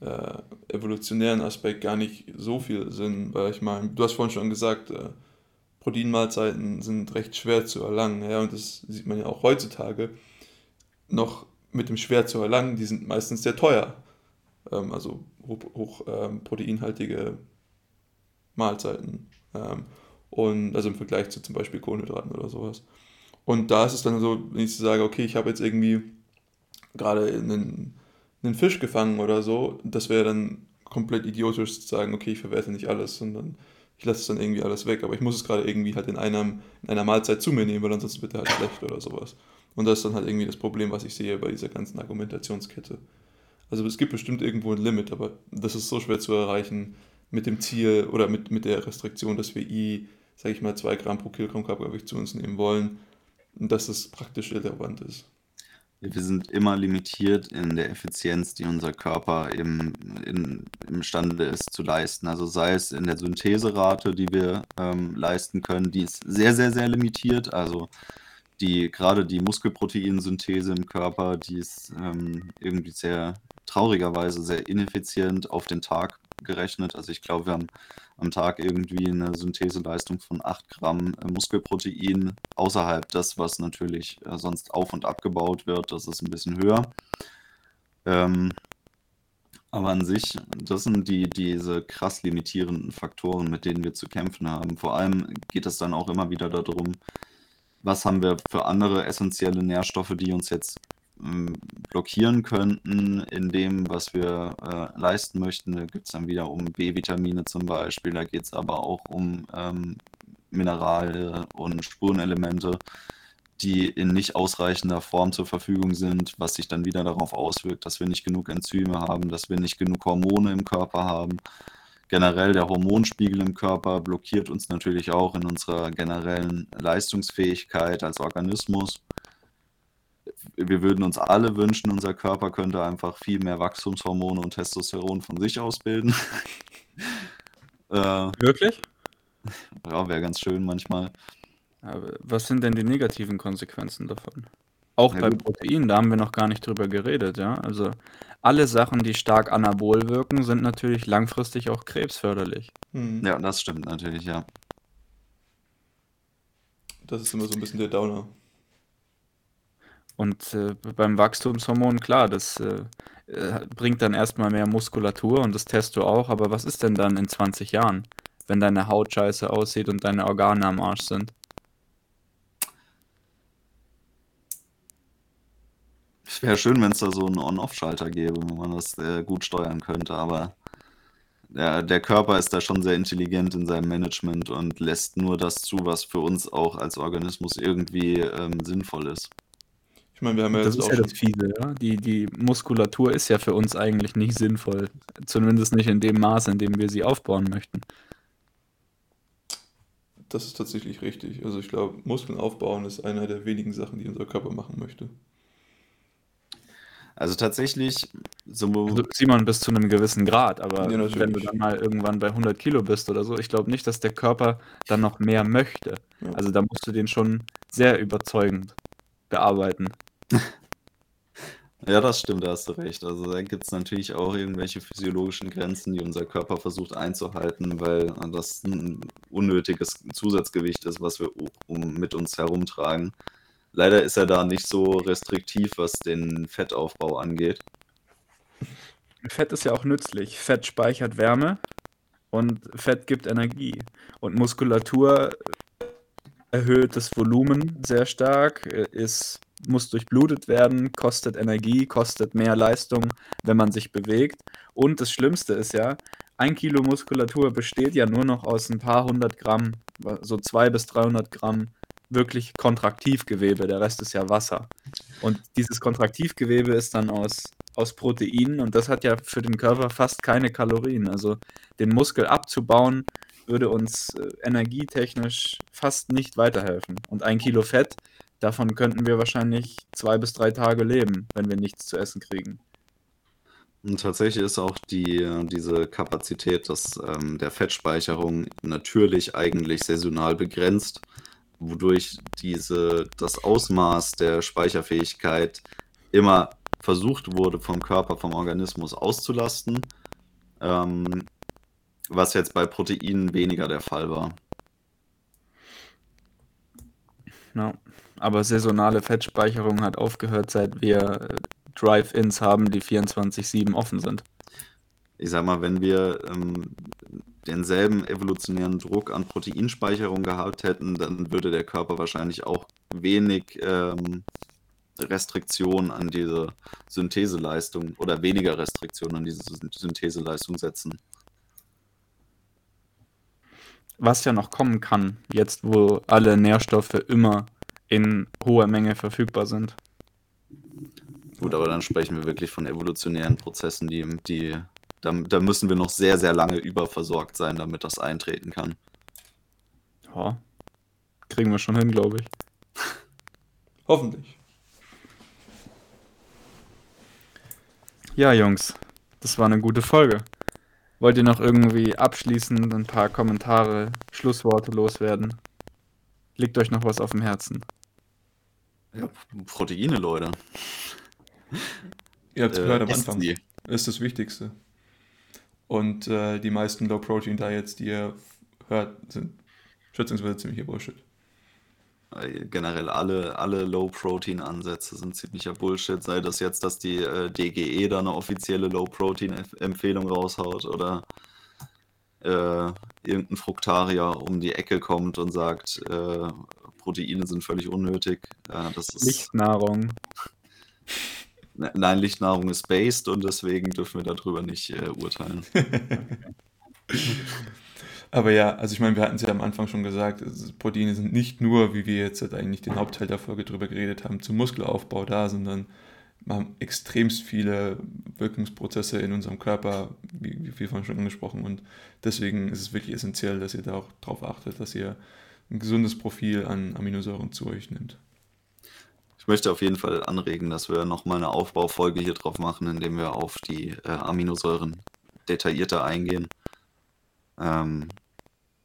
äh, evolutionären Aspekt gar nicht so viel Sinn, weil ich meine, du hast vorhin schon gesagt, äh, Proteinmahlzeiten sind recht schwer zu erlangen, ja, und das sieht man ja auch heutzutage noch mit dem schwer zu erlangen, die sind meistens sehr teuer. Ähm, also hoch, hoch ähm, Mahlzeiten. Ähm, und also im Vergleich zu zum Beispiel Kohlenhydraten oder sowas. Und da ist es dann so, wenn ich sage, okay, ich habe jetzt irgendwie gerade einen, einen Fisch gefangen oder so, das wäre dann komplett idiotisch zu sagen, okay, ich verwerte nicht alles, sondern ich lasse es dann irgendwie alles weg. Aber ich muss es gerade irgendwie halt in, einem, in einer Mahlzeit zu mir nehmen, weil ansonsten wird er halt schlecht oder sowas. Und das ist dann halt irgendwie das Problem, was ich sehe bei dieser ganzen Argumentationskette. Also es gibt bestimmt irgendwo ein Limit, aber das ist so schwer zu erreichen mit dem Ziel oder mit, mit der Restriktion, dass wir i, sage ich mal, 2 Gramm pro Kilogramm Körpergewicht zu uns nehmen wollen, dass es praktisch irrelevant ist. Wir sind immer limitiert in der Effizienz, die unser Körper im, in, imstande ist zu leisten. Also sei es in der Syntheserate, die wir ähm, leisten können, die ist sehr, sehr, sehr limitiert. Also die gerade die Muskelproteinsynthese im Körper, die ist ähm, irgendwie sehr traurigerweise sehr ineffizient auf den Tag gerechnet. Also ich glaube, wir haben am Tag irgendwie eine Syntheseleistung von 8 Gramm äh, Muskelprotein außerhalb des, was natürlich äh, sonst auf und abgebaut wird. Das ist ein bisschen höher. Ähm, aber an sich, das sind die, diese krass limitierenden Faktoren, mit denen wir zu kämpfen haben. Vor allem geht es dann auch immer wieder darum, was haben wir für andere essentielle Nährstoffe, die uns jetzt ähm, blockieren könnten in dem, was wir äh, leisten möchten. Da gibt es dann wieder um B-Vitamine zum Beispiel, da geht es aber auch um ähm, Minerale und Spurenelemente, die in nicht ausreichender Form zur Verfügung sind, was sich dann wieder darauf auswirkt, dass wir nicht genug Enzyme haben, dass wir nicht genug Hormone im Körper haben generell der Hormonspiegel im Körper blockiert uns natürlich auch in unserer generellen Leistungsfähigkeit als Organismus. Wir würden uns alle wünschen, unser Körper könnte einfach viel mehr Wachstumshormone und Testosteron von sich ausbilden. äh, Wirklich? Ja, wäre ganz schön manchmal. Aber was sind denn die negativen Konsequenzen davon? Auch ja, bei gut. Proteinen, da haben wir noch gar nicht drüber geredet, ja. Also alle Sachen, die stark anabol wirken, sind natürlich langfristig auch krebsförderlich. Mhm. Ja, das stimmt natürlich, ja. Das ist immer so ein bisschen der Downer. Und äh, beim Wachstumshormon, klar, das äh, äh bringt dann erstmal mehr Muskulatur und das testest du auch, aber was ist denn dann in 20 Jahren, wenn deine Haut scheiße aussieht und deine Organe am Arsch sind? Es wäre schön, wenn es da so einen On-Off-Schalter gäbe, wenn man das äh, gut steuern könnte, aber der, der Körper ist da schon sehr intelligent in seinem Management und lässt nur das zu, was für uns auch als Organismus irgendwie ähm, sinnvoll ist. Ich meine, wir haben ja das ist ja das Fiese, ja. Die, die Muskulatur ist ja für uns eigentlich nicht sinnvoll. Zumindest nicht in dem Maße, in dem wir sie aufbauen möchten. Das ist tatsächlich richtig. Also ich glaube, Muskeln aufbauen ist einer der wenigen Sachen, die unser Körper machen möchte. Also tatsächlich, so. Also Simon bis zu einem gewissen Grad, aber ja, wenn du dann mal irgendwann bei 100 Kilo bist oder so, ich glaube nicht, dass der Körper dann noch mehr möchte. Ja. Also da musst du den schon sehr überzeugend bearbeiten. Ja, das stimmt, da hast du recht. Also da gibt es natürlich auch irgendwelche physiologischen Grenzen, die unser Körper versucht einzuhalten, weil das ein unnötiges Zusatzgewicht ist, was wir um, mit uns herumtragen. Leider ist er da nicht so restriktiv, was den Fettaufbau angeht. Fett ist ja auch nützlich. Fett speichert Wärme und Fett gibt Energie. Und Muskulatur erhöht das Volumen sehr stark, ist muss durchblutet werden, kostet Energie, kostet mehr Leistung, wenn man sich bewegt. Und das Schlimmste ist ja, ein Kilo Muskulatur besteht ja nur noch aus ein paar hundert Gramm, so zwei bis 300 Gramm wirklich Kontraktivgewebe. Der Rest ist ja Wasser. Und dieses Kontraktivgewebe ist dann aus, aus Proteinen und das hat ja für den Körper fast keine Kalorien. Also den Muskel abzubauen würde uns äh, energietechnisch fast nicht weiterhelfen. Und ein Kilo Fett Davon könnten wir wahrscheinlich zwei bis drei Tage leben, wenn wir nichts zu essen kriegen. Und tatsächlich ist auch die, diese Kapazität des, ähm, der Fettspeicherung natürlich eigentlich saisonal begrenzt, wodurch diese, das Ausmaß der Speicherfähigkeit immer versucht wurde, vom Körper, vom Organismus auszulasten, ähm, was jetzt bei Proteinen weniger der Fall war. Ja. Aber saisonale Fettspeicherung hat aufgehört, seit wir Drive-Ins haben, die 24-7 offen sind. Ich sag mal, wenn wir ähm, denselben evolutionären Druck an Proteinspeicherung gehabt hätten, dann würde der Körper wahrscheinlich auch wenig ähm, Restriktion an diese Syntheseleistung oder weniger Restriktion an diese Syntheseleistung setzen. Was ja noch kommen kann, jetzt wo alle Nährstoffe immer in hoher Menge verfügbar sind. Gut, aber dann sprechen wir wirklich von evolutionären Prozessen, die, die da, da müssen wir noch sehr, sehr lange überversorgt sein, damit das eintreten kann. Ja, kriegen wir schon hin, glaube ich. Hoffentlich. Ja, Jungs, das war eine gute Folge. Wollt ihr noch irgendwie abschließend ein paar Kommentare, Schlussworte loswerden? Liegt euch noch was auf dem Herzen? Ja, Proteine, Leute. Ihr habt es äh, gehört am Anfang. Die. Ist das Wichtigste. Und äh, die meisten Low-Protein-Diets, die ihr hört, sind schätzungsweise ziemlicher Bullshit. Äh, generell alle, alle Low-Protein-Ansätze sind ziemlicher Bullshit. Sei das jetzt, dass die äh, DGE da eine offizielle Low-Protein-Empfehlung raushaut oder äh, irgendein Fruktarier um die Ecke kommt und sagt, äh, Proteine sind völlig unnötig. Äh, das ist, Lichtnahrung. Ne, nein, Lichtnahrung ist based und deswegen dürfen wir darüber nicht äh, urteilen. Aber ja, also ich meine, wir hatten es ja am Anfang schon gesagt, Proteine sind nicht nur, wie wir jetzt eigentlich den Hauptteil der Folge drüber geredet haben, zum Muskelaufbau da, sondern haben extremst viele Wirkungsprozesse in unserem Körper, wie, wie wir vorhin schon angesprochen. Und deswegen ist es wirklich essentiell, dass ihr da auch darauf achtet, dass ihr ein gesundes Profil an Aminosäuren zu euch nimmt. Ich möchte auf jeden Fall anregen, dass wir nochmal eine Aufbaufolge hier drauf machen, indem wir auf die äh, Aminosäuren detaillierter eingehen. Ähm,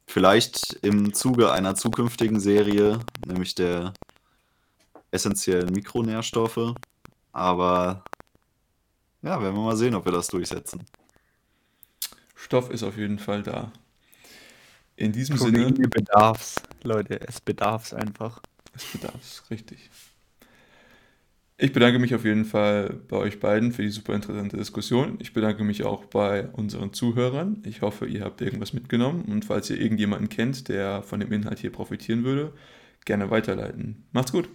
vielleicht im Zuge einer zukünftigen Serie, nämlich der essentiellen Mikronährstoffe. Aber ja, werden wir mal sehen, ob wir das durchsetzen. Stoff ist auf jeden Fall da. In diesem Proteine Sinne. bedarf's, Leute, es bedarf's einfach. Es bedarf's, richtig. Ich bedanke mich auf jeden Fall bei euch beiden für die super interessante Diskussion. Ich bedanke mich auch bei unseren Zuhörern. Ich hoffe, ihr habt irgendwas mitgenommen und falls ihr irgendjemanden kennt, der von dem Inhalt hier profitieren würde, gerne weiterleiten. Macht's gut!